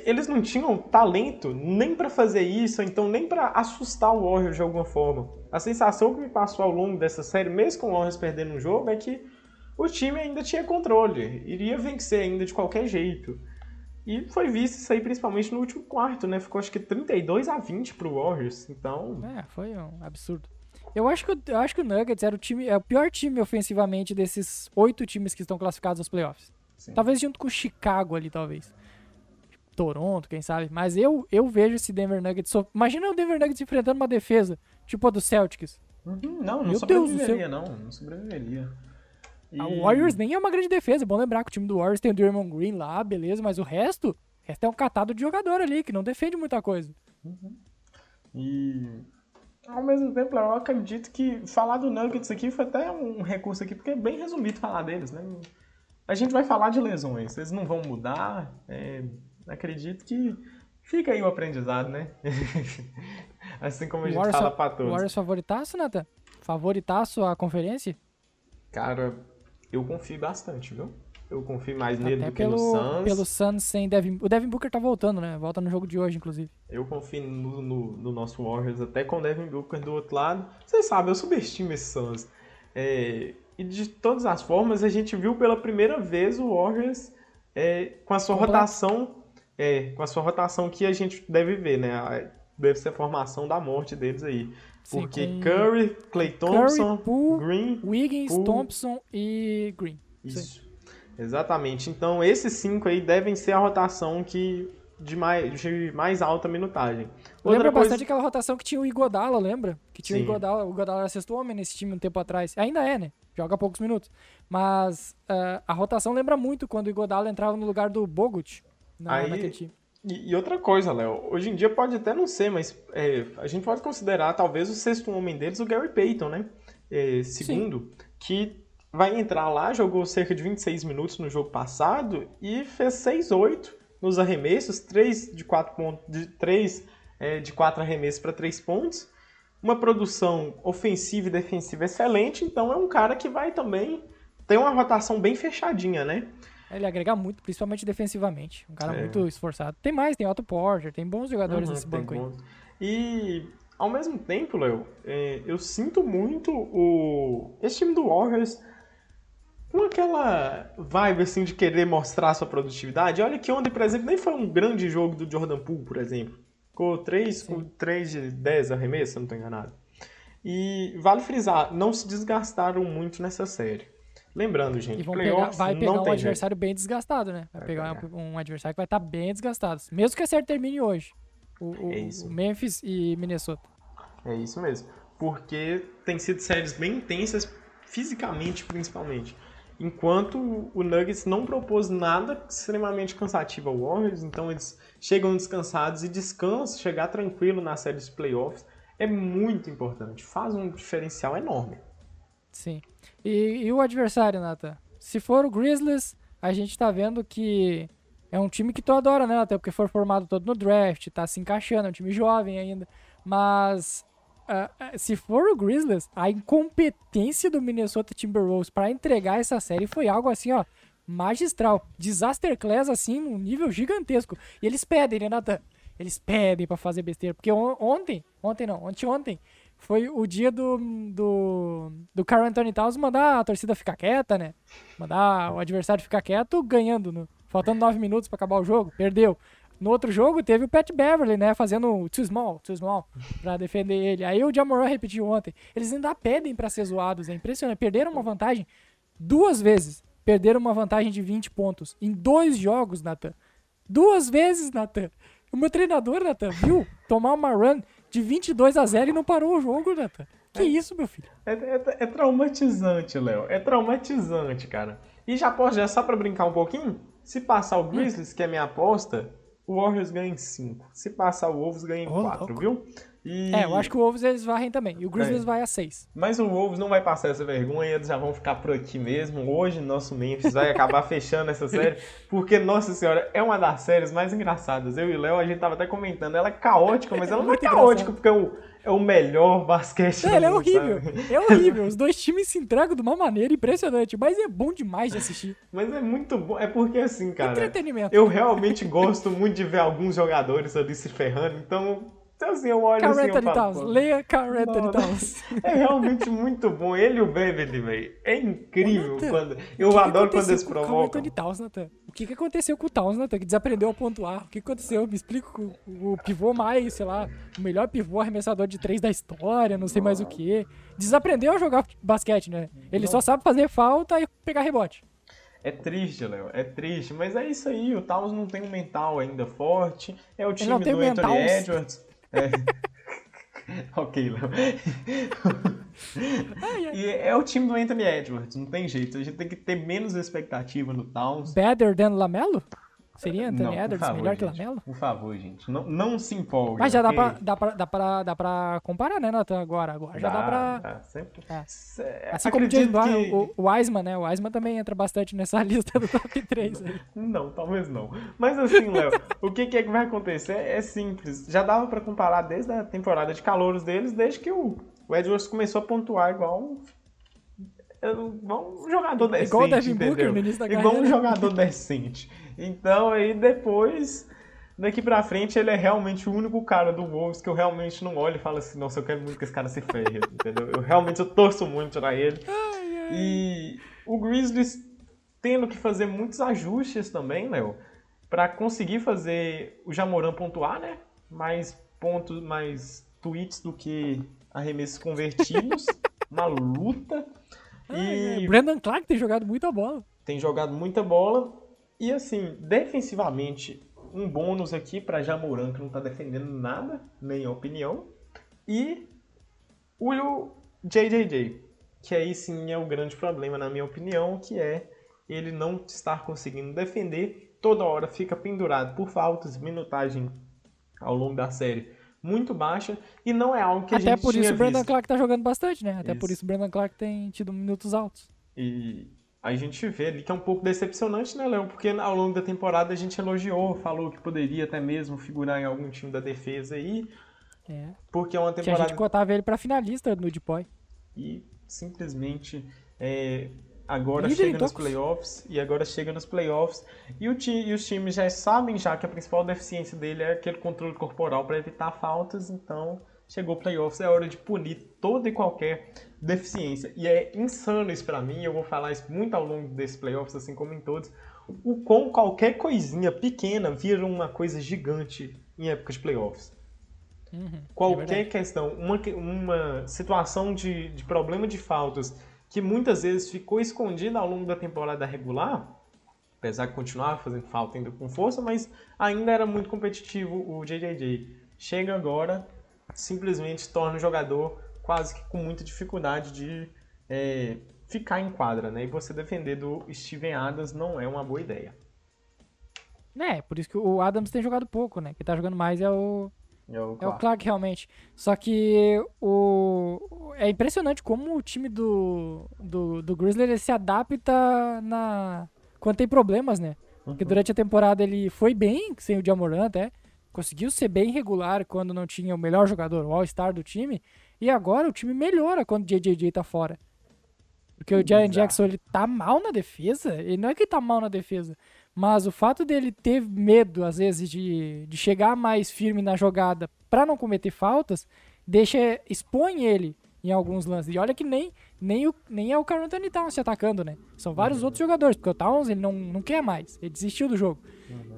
eles não tinham talento nem para fazer isso, então nem para assustar o Warriors de alguma forma. A sensação que me passou ao longo dessa série, mesmo com o Warriors perdendo um jogo, é que o time ainda tinha controle, iria vencer ainda de qualquer jeito. E foi visto isso aí principalmente no último quarto, né? Ficou acho que 32 a 20 pro Warriors, então... É, foi um absurdo. Eu acho que, eu acho que o Nuggets era o, time, é o pior time ofensivamente desses oito times que estão classificados aos playoffs. Sim. Talvez junto com o Chicago ali, talvez. Toronto, quem sabe. Mas eu, eu vejo esse Denver Nuggets... So... Imagina o Denver Nuggets enfrentando uma defesa, tipo a do Celtics. Uhum, não, não Meu sobreviveria, não. Não sobreviveria. E... O Warriors nem é uma grande defesa. É bom lembrar que o time do Warriors tem o Draymond Green lá, beleza, mas o resto O resto é um catado de jogador ali, que não defende muita coisa. Uhum. E ao mesmo tempo, eu acredito que falar do Nuggets aqui foi até um recurso aqui, porque é bem resumido falar deles, né? A gente vai falar de lesões, eles não vão mudar. É, acredito que fica aí o aprendizado, né? assim como a gente Warriors, fala pra todos. Warriors favoritaço, Nathan? Favoritaço a conferência? Cara, eu confio bastante, viu? Eu confio mais nele Até do pelo, que no Suns. Pelo Suns sem Devin... O Devin Booker tá voltando, né? Volta no jogo de hoje, inclusive. Eu confio no, no, no nosso Warriors até com o Devin Booker do outro lado. Você sabe, eu subestimo esse Suns. É, e de todas as formas, a gente viu pela primeira vez o Warriors é, com a sua rotação... É, com a sua rotação que a gente deve ver, né? Deve ser a formação da morte deles aí. Porque Sim, Curry, Clay Thompson, Curry, Poole, Green... Wiggins, Poole, Thompson e Green. Isso. Sim. Exatamente. Então, esses cinco aí devem ser a rotação que de mais, de mais alta minutagem. Outra lembra coisa... bastante aquela rotação que tinha o Igodala, lembra? Que tinha Sim. o Igodala, o Igodala era sexto homem nesse time um tempo atrás. Ainda é, né? Joga poucos minutos. Mas uh, a rotação lembra muito quando o Igodala entrava no lugar do Bogut na, Aí, naquele time. E, e outra coisa, Léo, hoje em dia pode até não ser, mas é, a gente pode considerar talvez o sexto homem deles o Gary Payton, né? É, segundo, Sim. que vai entrar lá, jogou cerca de 26 minutos no jogo passado e fez 6-8 nos arremessos, 3 de 4 pontos, de 3 é, de 4 arremessos para 3 pontos. Uma produção ofensiva e defensiva excelente, então é um cara que vai também ter uma rotação bem fechadinha, né? Ele agrega muito, principalmente defensivamente. Um cara é. muito esforçado. Tem mais, tem Otto Porter, tem bons jogadores uhum, nesse banco aí. E ao mesmo tempo, Léo, é, eu sinto muito o esse time do Warriors com aquela vibe assim de querer mostrar sua produtividade. Olha que ontem, por exemplo, nem foi um grande jogo do Jordan Poole, por exemplo. Ficou 3, com 3 de 10 arremessos, se não estou enganado. E vale frisar, não se desgastaram muito nessa série. Lembrando, gente, e pegar, vai pegar um adversário jeito. bem desgastado, né? Vai, vai pegar, pegar, Um, adversário que vai estar tá bem desgastado. Mesmo que a série termine hoje. O, o, é o Memphis e Minnesota. É isso mesmo. Porque tem sido séries bem intensas, fisicamente principalmente. Enquanto o Nuggets não propôs nada extremamente cansativo ao Warriors, então eles chegam descansados e descansam, chegar tranquilo na série de playoffs é muito importante, faz um diferencial enorme. Sim. E, e o adversário, Nathan? Se for o Grizzlies, a gente tá vendo que é um time que tu adora, né, Nathan? Porque foi formado todo no draft, tá se encaixando, é um time jovem ainda. Mas uh, se for o Grizzlies, a incompetência do Minnesota Timberwolves para entregar essa série foi algo assim, ó, magistral. Disaster class, assim, num nível gigantesco. E eles pedem, né, Nathan? Eles pedem para fazer besteira. Porque on ontem, ontem não, ontem ontem, foi o dia do, do, do Carl Anthony Towns mandar a torcida ficar quieta, né? Mandar o adversário ficar quieto, ganhando, no, faltando nove minutos para acabar o jogo, perdeu. No outro jogo teve o Pat Beverly, né, fazendo too small, too small, pra defender ele. Aí o Jamoran repetiu ontem. Eles ainda pedem para ser zoados, é impressionante. Perderam uma vantagem duas vezes. Perderam uma vantagem de 20 pontos em dois jogos, Nathan. Duas vezes, Nathan. O meu treinador, Nathan, viu tomar uma run de 22 a 0 e não parou o jogo, Nathan. Que é, isso, meu filho? É, é, é traumatizante, Léo. É traumatizante, cara. E já posso, já só pra brincar um pouquinho? Se passar o hum. Grizzlies, hum. que é minha aposta, o Warriors ganha em 5. Se passar o Wolves, ganha em 4, viu? E... É, eu acho que o Wolves eles varrem também. E o Grizzlies é. vai a 6. Mas o Wolves não vai passar essa vergonha, eles já vão ficar por aqui mesmo. Hoje, nosso Memphis vai acabar fechando essa série. Porque, nossa senhora, é uma das séries mais engraçadas. Eu e o Léo, a gente tava até comentando. Ela é caótica, mas ela não é caótica, porque o é o melhor basquete. É, ele é horrível. Sabe? É horrível. Os dois times se entregam de uma maneira impressionante, mas é bom demais de assistir. Mas é muito bom. É porque assim, cara. Entretenimento. Eu realmente gosto muito de ver alguns jogadores ali se ferrando, então então, assim, eu olho Carl assim, Anthony eu falo, Towns. Leia Carl Anthony Towns. É realmente muito bom. Ele e o Beverly, velho. É incrível. Quando... Eu que adoro que quando eles provocam. Anthony Towns, Nathan? O que, que aconteceu com o Towns, Nathan? Que desaprendeu a pontuar. O que aconteceu? Me explica o, o pivô mais, sei lá, o melhor pivô arremessador de três da história, não sei mais o que. Desaprendeu a jogar basquete, né? Ele só sabe fazer falta e pegar rebote. É triste, Léo, é triste, mas é isso aí. O Towns não tem um mental ainda forte. É o time do Anthony. Edwards. É. ok, Léo. e é o time do Anthony Edwards, não tem jeito. A gente tem que ter menos expectativa no Towns. Better than Lamelo? Seria Anthony Não, Edwards favor, melhor que gente, Lamelo? Por favor, gente. Não, não se empolgue. Mas já dá pra, dá, pra, dá, pra, dá pra comparar, né, Nathan? Agora, agora. Já dá, pra. dá, sempre. É. Assim como o acredito que- o, o Wiseman, né? O Wiseman também entra bastante nessa lista do top 3 aí. Não, talvez não. Mas assim, Léo, o que, que é que vai acontecer? É simples. Já dava pra comparar desde a temporada de calouros deles, desde que o, o Edwards começou a pontuar igual um, igual um jogador decente, Igual o Devin Booker entendeu? no início da Igual um jogador decente. Então aí depois, daqui pra frente, ele é realmente o único cara do Wolves que eu realmente não olho e falo assim, nossa, eu quero muito que esse cara se ferre, entendeu? Eu realmente eu torço muito pra ele. E o Grizzlies tendo que fazer muitos ajustes também, Léo, pra conseguir fazer o Jamoran pontuar, né? Mais pontos, mais tweets do que arremessos convertidos na luta. E É, Brandon Clark tem jogado muita bola. tem jogado muita bola. E assim, defensivamente, um bônus aqui pra Jamoran, que não tá defendendo nada, nem a opinião. E o JJJ, que aí sim é o grande problema, na minha opinião, que é ele não estar conseguindo defender, toda hora fica pendurado por faltas, minutagem ao longo da série muito baixa, e não é algo que a Até gente por tinha isso o Brandon visto. Clark tá jogando bastante, né? Até por Isso. isso o Brandon Clark tem tido minutos altos. E a gente vê ali que é um pouco decepcionante, né, Léo? Porque ao longo da temporada a gente elogiou, falou que poderia até mesmo figurar em algum time da defesa aí, É. porque é uma Que a temporada gente cotava ele pra finalista no Depoy. e simplesmente é, agora Líder chega nos playoffs e agora chega nos playoffs e, o ti- e os times já sabem já que a principal deficiência dele é aquele controle corporal para evitar faltas, então chegou playoffs é hora de punir toda e qualquer deficiência e é insano isso para mim, eu vou falar isso muito ao longo desses playoffs, assim como em todos, o com qualquer coisinha pequena vira uma coisa gigante em época de playoffs Uhum, é qualquer verdade. questão, uma, uma situação de, de problema de faltas que muitas vezes ficou escondida ao longo da temporada regular, apesar de continuar fazendo falta ainda com força, mas ainda era muito competitivo o JJJ. Chega agora, simplesmente torna o jogador quase que com muita dificuldade de é, ficar em quadra, né? E você defender do Steven Adams não é uma boa ideia. É, por isso que o Adams tem jogado pouco, né? Quem tá jogando mais é o, É o É o Clark. Clark, realmente. Só que o... é impressionante como o time do, do, do Grizzly se adapta na... quando tem problemas, né? Porque durante a temporada ele foi bem, sem o Jamoran até. Conseguiu ser bem regular quando não tinha o melhor jogador, o All-Star do time. E agora o time melhora quando o JJJ tá fora. Porque o Jaren Exato. Jackson ele tá mal na defesa. Ele não é que tá mal na defesa. Mas o fato dele ter medo, às vezes, de, de chegar mais firme na jogada pra não cometer faltas, deixa, expõe ele em alguns lances. E olha que nem, nem, o, nem é o Carl Anthony Towns se atacando, né? São vários outros jogadores, porque o Towns ele não, não quer mais. Ele desistiu do jogo.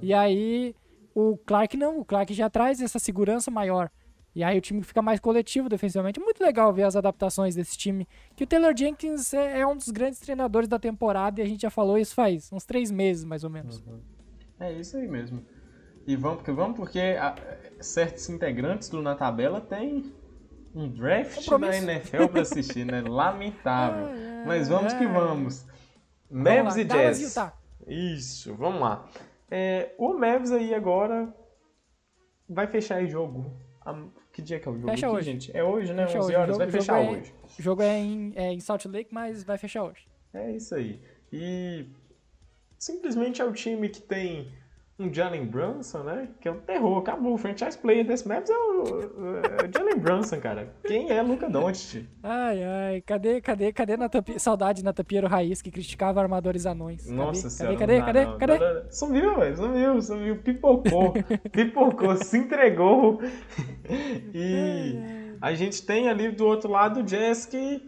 E aí o Clark não, o Clark já traz essa segurança maior. E aí o time fica mais coletivo defensivamente. Muito legal ver as adaptações desse time. Que o Taylor Jenkins é, é um dos grandes treinadores da temporada e a gente já falou isso faz uns três meses, mais ou menos. É isso aí mesmo. E vamos porque vamos porque a- certos integrantes do Na Tabela têm um draft da Compromisso. NFL pra assistir, né? Lamentável. Mas vamos que vamos. Vamos lá, e Dallas Jazz. Utah. Isso, vamos lá. É, o Mavs aí agora vai fechar aí jogo. Que dia que é o jogo? Fecha aqui, hoje. gente? É hoje, né? Fecha 11 hoje. horas? O Vai jogo- fechar o jogo é- hoje. O jogo é em, é em Salt Lake, mas vai fechar hoje. É isso aí. E simplesmente é o time que tem um Jalen Brunson, né? Que é um terror. Acabou. O franchise player desse Maps é o, é o Jalen Brunson, cara. Quem é Luca Doncic? Ai, ai, cadê, cadê, cadê Nathan saudade Natan Piero Raiz que criticava armadores anões? Cadê? Nossa cadê, senhora. cadê, não cadê, não. cadê? Não, não. Sumiu, velho. Sumiu, sumiu. Pipocou. Pipocou. se entregou. E a gente tem ali do outro lado o Jazz que...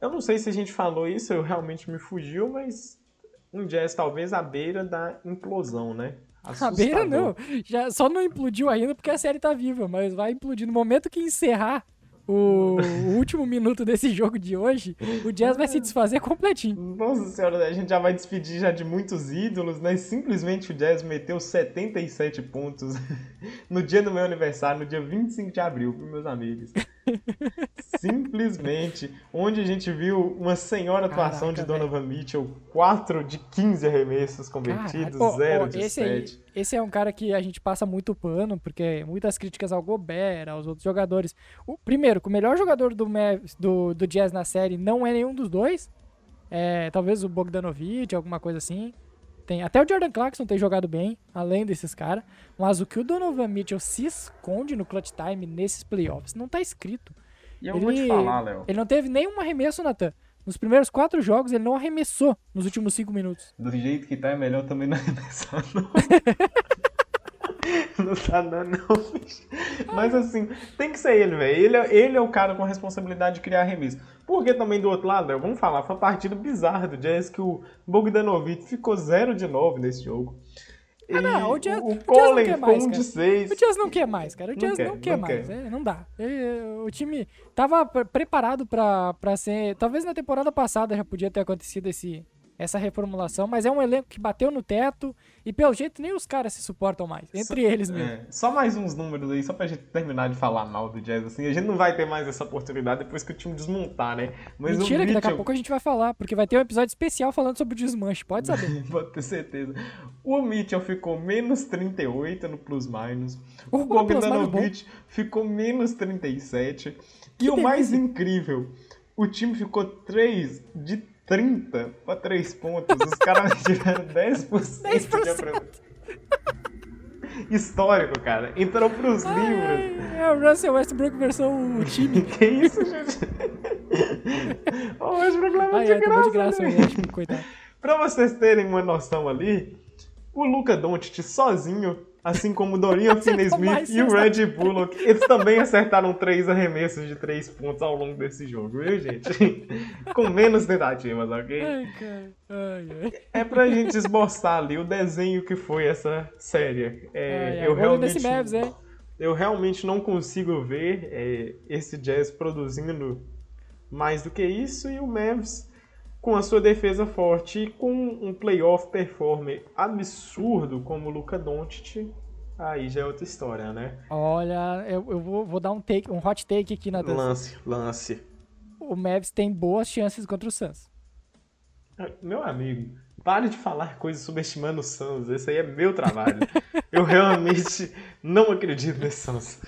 Eu não sei se a gente falou isso, eu realmente me fugiu, mas um Jazz talvez à beira da implosão, né? A beira Assustador. não. Já, só não implodiu ainda porque a série tá viva, mas vai implodir. No momento que encerrar o, o último minuto desse jogo de hoje, o Jazz vai se desfazer completinho. Nossa senhora, a gente já vai despedir já de muitos ídolos, né? Simplesmente o Jazz meteu 77 pontos no dia do meu aniversário, no dia 25 de abril, meus amigos. Simplesmente. Onde a gente viu uma senhora atuação Caraca, de Donovan Mitchell, 4 de 15 arremessos convertidos, 0 de esse, aí, 7. esse é um cara que a gente passa muito pano, porque muitas críticas ao Gobert, aos outros jogadores. O, primeiro, que o melhor jogador do, do, do Jazz na série não é nenhum dos dois. É, talvez o Bogdanovich, alguma coisa assim. Tem, até o Jordan Clarkson tem jogado bem, além desses caras. Mas o que o Donovan Mitchell se esconde no clutch time nesses playoffs não tá escrito. E eu vou te Ele- falar, Léo. Ele não teve nenhum arremesso, Natan. Nos primeiros quatro jogos, ele não arremessou nos últimos cinco minutos. Do jeito que tá, é melhor também não arremessar, não. não tá dando, não, bicho. Mas assim, tem que ser ele, velho. Ele, é- ele é o cara com a responsabilidade de criar arremesso. Porque também do outro lado, vamos falar, foi uma partida bizarra do Jazz que o Bogdanovic ficou 0 de 9 nesse jogo. E Ah, não, o Jazz- o o Jazz não quer mais, 1 cara. de 6. O Jazz não quer mais, cara. O Não Jazz quer, não quer não mais. quer. É, não dá. É, o time tava pre- preparado pra, pra ser. Talvez na temporada passada já podia ter acontecido esse, essa reformulação, mas é um elenco que bateu no teto e pelo jeito nem os caras se suportam mais. Entre eles mesmo. É, só mais uns números aí, só pra gente terminar de falar mal do Jazz, assim. A gente não vai ter mais essa oportunidade depois que o time desmontar, né? Mas o Mentira, que daqui a pouco a gente vai falar, porque vai ter um episódio especial falando sobre o desmanche, pode saber. Pode ter certeza. O Mitchell ficou menos 38 no plus-minus. O Uh, plus-minus Bogdanovic ficou menos 37. E Que o mais incrível, o time ficou 3 de 30 para 3 pontos. Os caras tiveram 10%, de 10%. aproveitamento. Histórico, cara. Entrou pros livros. Ai, é o Russell Westbrook versão time. Que isso, gente? Ô, Westbrook levou de é, tomou de graça, graça né? o Westbrook, coitado. Pra vocês terem uma noção ali, o Luca Doncic sozinho, assim como o Dorian Finney-Smith e o. Red Bullock, eles também acertaram três arremessos de três pontos ao longo desse jogo, viu, gente? Com menos tentativas, ok? Ai, cara. Ai, ai. É pra gente esboçar ali o desenho que foi essa série. É, Ai, eu realmente... Mavs, hein? Eu realmente não consigo ver é, esse Jazz produzindo mais do que isso e o Mavs com a sua defesa forte e com um playoff performer absurdo como o Luka Doncic, aí já é outra história, né? Olha, eu, eu vou, vou dar um take, um hot take aqui na. Lance, lance. O Mavs tem boas chances contra o Suns. Meu amigo, pare de falar coisas subestimando o Suns, esse aí é meu trabalho. Eu realmente não acredito nesse Suns.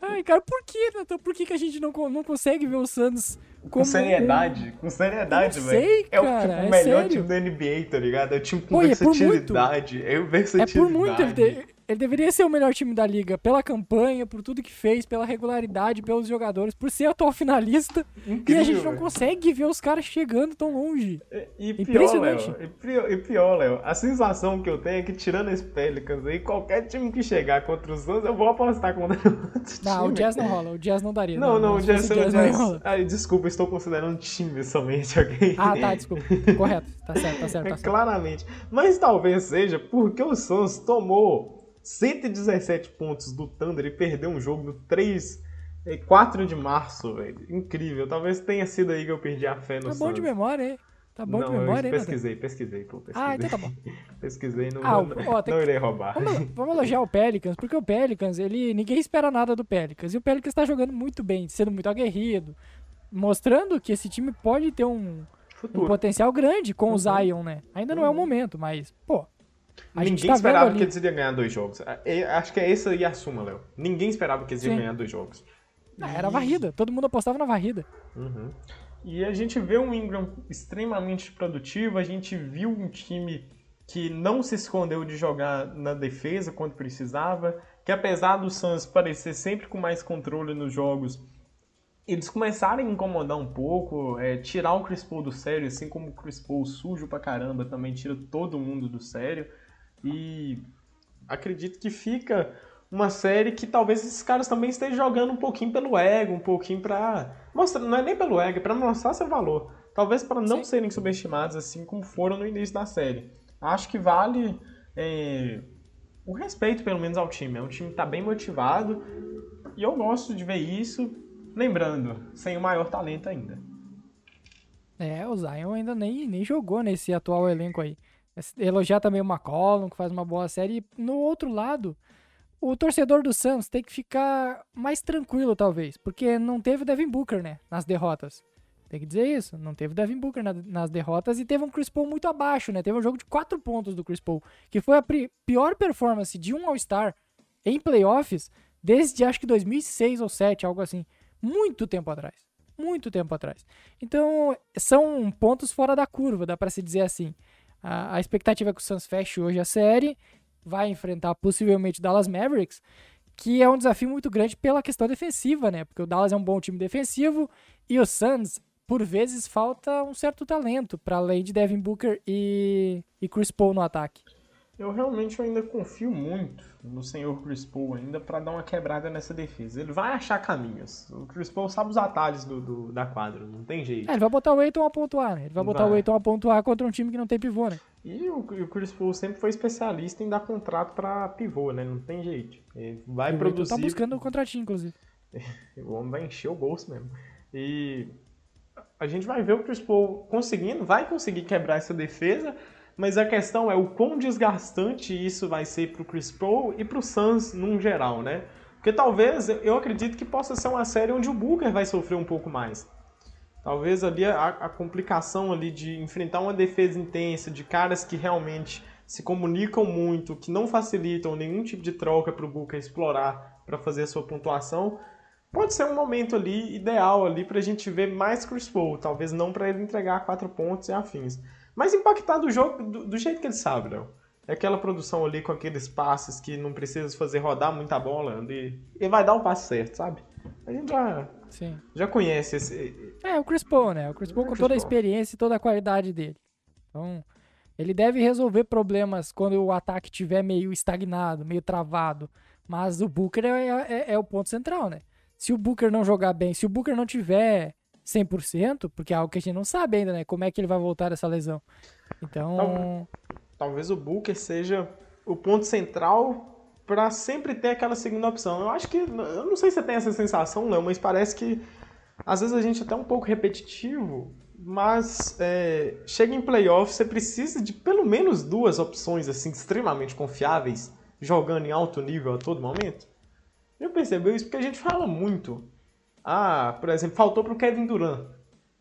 Ai, cara, por que, Nathan? Por que, que a gente não, não consegue ver o Suns como Com seriedade, com seriedade, velho. sei, É o, cara, tipo, é melhor sério. time da NBA, tá ligado? É o time com Pô, é muito. versatilidade. É. É versatilidade. por muito. Ele, ele deveria ser o melhor time da liga pela campanha, por tudo que fez, pela regularidade, pelos jogadores, por ser atual finalista. e Incrível, a gente não consegue ver os caras chegando tão longe. E pior. Léo, e pior, e pior, Léo, a sensação que eu tenho é que tirando esse Pelicans aí, qualquer time que chegar contra os Suns, eu vou apostar contra outro Não, o time. Jazz não rola. O Jazz não daria. Não, não, o se Jazz, o não Jazz... rolar. Ai, desculpa, estou considerando time somente, ok? Ah, tá, desculpa. Correto. Tá certo, tá certo, É, tá certo. claramente. Mas talvez seja porque o Suns tomou 117 pontos do Thunder e perdeu um jogo no 3, eh, 4 de março, velho. Incrível. Talvez tenha sido aí que eu perdi a fé no Tá bom de memória, hein? Tá bom não, de memória, eu hein, pesquisei, pesquisei, pô, pesquisei. Ah, então tá bom. pesquisei, não, Ah, não, ó, não que- irei roubar. Vamos, vamos elogiar o Pelicans, porque o Pelicans, ele ninguém espera nada do Pelicans. E o Pelicans tá jogando muito bem, sendo muito aguerrido, mostrando que esse time pode ter um, um potencial grande com Uhum. o Zion, né? Ainda não é o momento, mas, pô, a Ninguém tá esperava que eles iriam ganhar dois jogos. É, Acho que é essa aí a suma, Léo. Ninguém esperava que eles iam ganhar dois jogos. Ah, era varrida, todo mundo apostava na varrida. Uhum. E a gente vê um Ingram extremamente produtivo, a gente viu um time que não se escondeu de jogar na defesa quando precisava, que apesar do Suns parecer sempre com mais controle nos jogos, eles começaram a incomodar um pouco, é, tirar o Chris Paul do sério, assim como o Chris Paul sujo pra caramba também tira todo mundo do sério. E acredito que fica uma série que talvez esses caras também estejam jogando um pouquinho pelo ego, um pouquinho pra mostrar, não é nem pelo ego, é pra mostrar seu valor. Talvez para não Sim. serem subestimados assim como foram no início da série. Acho que vale é, o respeito pelo menos ao time. É um time que tá bem motivado e eu gosto de ver isso. Lembrando, sem o maior talento ainda. É, o Zion ainda nem, nem jogou nesse atual elenco aí. Elogiar também o McCollum, que faz uma boa série. E no outro lado, o torcedor do Suns tem que ficar mais tranquilo, talvez, porque não teve o Devin Booker, né, nas derrotas. Tem que dizer isso, não teve o Devin Booker na, nas derrotas e teve um Chris Paul muito abaixo, né? Teve um jogo de 4 pontos do Chris Paul, que foi a pior performance de um All-Star em playoffs desde acho que 2006 ou 2007, algo assim. Muito tempo atrás. Muito tempo atrás. Então, são pontos fora da curva, dá para se dizer assim. A, a expectativa é que o Suns feche hoje a série vai enfrentar possivelmente o Dallas Mavericks, que é um desafio muito grande pela questão defensiva, né? Porque o Dallas é um bom time defensivo e o Suns, por vezes, falta um certo talento para além de Devin Booker e, e Chris Paul no ataque. Eu realmente ainda confio muito no senhor Chris Paul ainda para dar uma quebrada nessa defesa. Ele vai achar caminhos. O Chris Paul sabe os atalhos do, do da quadra, não tem jeito. É, ele vai botar o Aiton a pontuar, né? Ele vai botar vai. o Aiton a pontuar contra um time que não tem pivô, né? E o, o Chris Paul sempre foi especialista em dar contrato para pivô, né? Não tem jeito. Ele vai o produzir. tá buscando um contratinho, inclusive. o homem vai encher o bolso mesmo. E a gente vai ver o Chris Paul conseguindo, vai conseguir quebrar essa defesa mas a questão é o quão desgastante isso vai ser para o Chris Paul e para o Suns num geral, né? Porque talvez, eu acredito que possa ser uma série onde o Booker vai sofrer um pouco mais. Talvez ali a, a complicação ali de enfrentar uma defesa intensa, de caras que realmente se comunicam muito, que não facilitam nenhum tipo de troca para o Booker explorar para fazer a sua pontuação, pode ser um momento ali ideal ali para a gente ver mais Chris Paul, talvez não para ele entregar quatro pontos e afins mais impactado do jogo do, do jeito que ele sabe, Léo. É aquela produção ali com aqueles passes que não precisa fazer rodar muita bola e, e vai dar o passe certo, sabe? A gente já, Sim. já conhece esse. É, o Chris Paul, né? O Chris Paul é com toda a experiência e toda a qualidade dele. Então, ele deve resolver problemas quando o ataque estiver meio estagnado, meio travado. Mas o Booker é, é, é, o ponto central, né? Se o Booker não jogar bem, se o Booker não tiver 100%, porque é algo que a gente não sabe ainda, né? Como é que ele vai voltar dessa lesão. Então. Talvez, o Booker seja o ponto central para sempre ter aquela segunda opção. Eu acho que. Eu não sei se você tem essa sensação, Léo, mas parece que às vezes a gente é até um pouco repetitivo, mas é, chega em playoff, você precisa de pelo menos duas opções assim extremamente confiáveis jogando em alto nível a todo momento. Eu percebeu isso porque a gente fala muito ah, por exemplo, faltou pro Kevin Durant.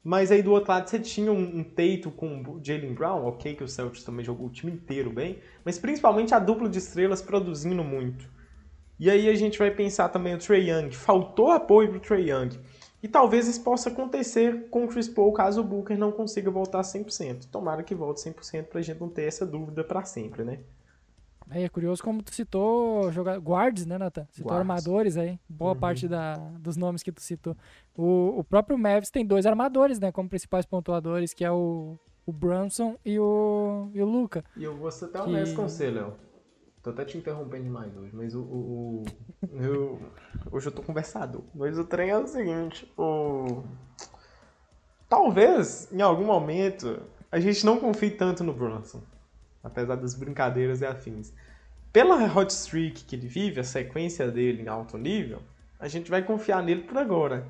Mas aí do outro lado você tinha um, teito com o Jalen Brown, ok, que o Celtics também jogou o time inteiro bem, mas principalmente a dupla de estrelas produzindo muito. E aí a gente vai pensar também o Trey Young, faltou apoio pro Trey Young. E talvez isso possa acontecer com o Chris Paul caso o Booker não consiga voltar 100%. Tomara que volte 100% pra gente não ter essa dúvida para sempre, né? É, é curioso como tu citou jogar guards, né, Nathan? Citou guards. armadores aí. Boa uhum. parte da, dos nomes que tu citou. O, o próprio Mavis tem dois armadores, né, como principais pontuadores, que é o, o Brunson e o, e o Luca. E eu vou até que... honesto com você, Léo. Tô até te interrompendo demais hoje, mas o. o, o eu, hoje eu tô conversador. Mas o trem é o seguinte: o. Talvez, em algum momento, a gente não confie tanto no Brunson apesar das brincadeiras e afins. Pela hot streak que ele vive, a sequência dele em alto nível, a gente vai confiar nele por agora.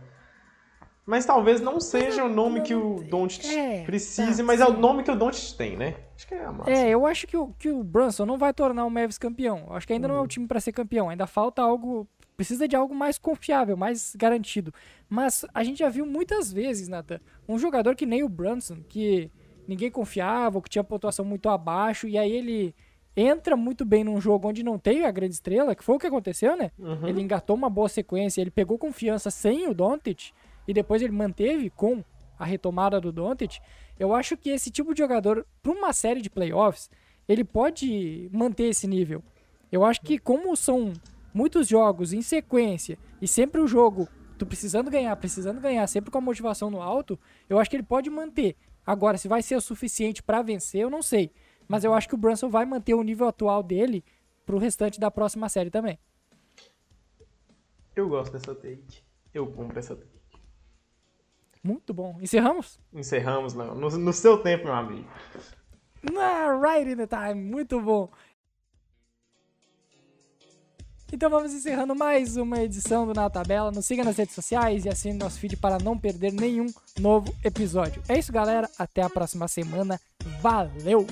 Mas talvez não seja o nome que o Doncic é, precise, tá, mas é o nome que o Doncic tem, né? Acho que é a massa. É, eu acho que o, que o Brunson não vai tornar o Mavis campeão. Eu acho que ainda uhum. não é o uhum. time para ser campeão. Ainda falta algo. Precisa de algo mais confiável, mais garantido. Mas a gente já viu muitas vezes, Nathan, um jogador que nem o Brunson, que ninguém confiava, ou que tinha pontuação muito abaixo, e aí ele entra muito bem num jogo onde não tem a grande estrela, que foi o que aconteceu, né? Uhum. Ele engatou uma boa sequência, ele pegou confiança sem o Doncic e depois ele manteve com a retomada do Doncic. Eu acho que esse tipo de jogador, para uma série de playoffs, ele pode manter esse nível. Eu acho que como são muitos jogos em sequência e sempre o jogo tu precisando ganhar, precisando ganhar, sempre com a motivação no alto, eu acho que ele pode manter. Agora, se vai ser o suficiente para vencer, eu não sei. Mas eu acho que o Brunson vai manter o nível atual dele pro restante da próxima série também. Eu gosto dessa take. Eu compro essa take. Muito bom. Encerramos? Encerramos, não. No, no seu tempo, meu amigo. right in the time. Muito bom. Então vamos encerrando mais uma edição do Na Tabela. Nos siga nas redes sociais e assine nosso feed para não perder nenhum novo episódio. É isso, galera. Até a próxima semana. Valeu!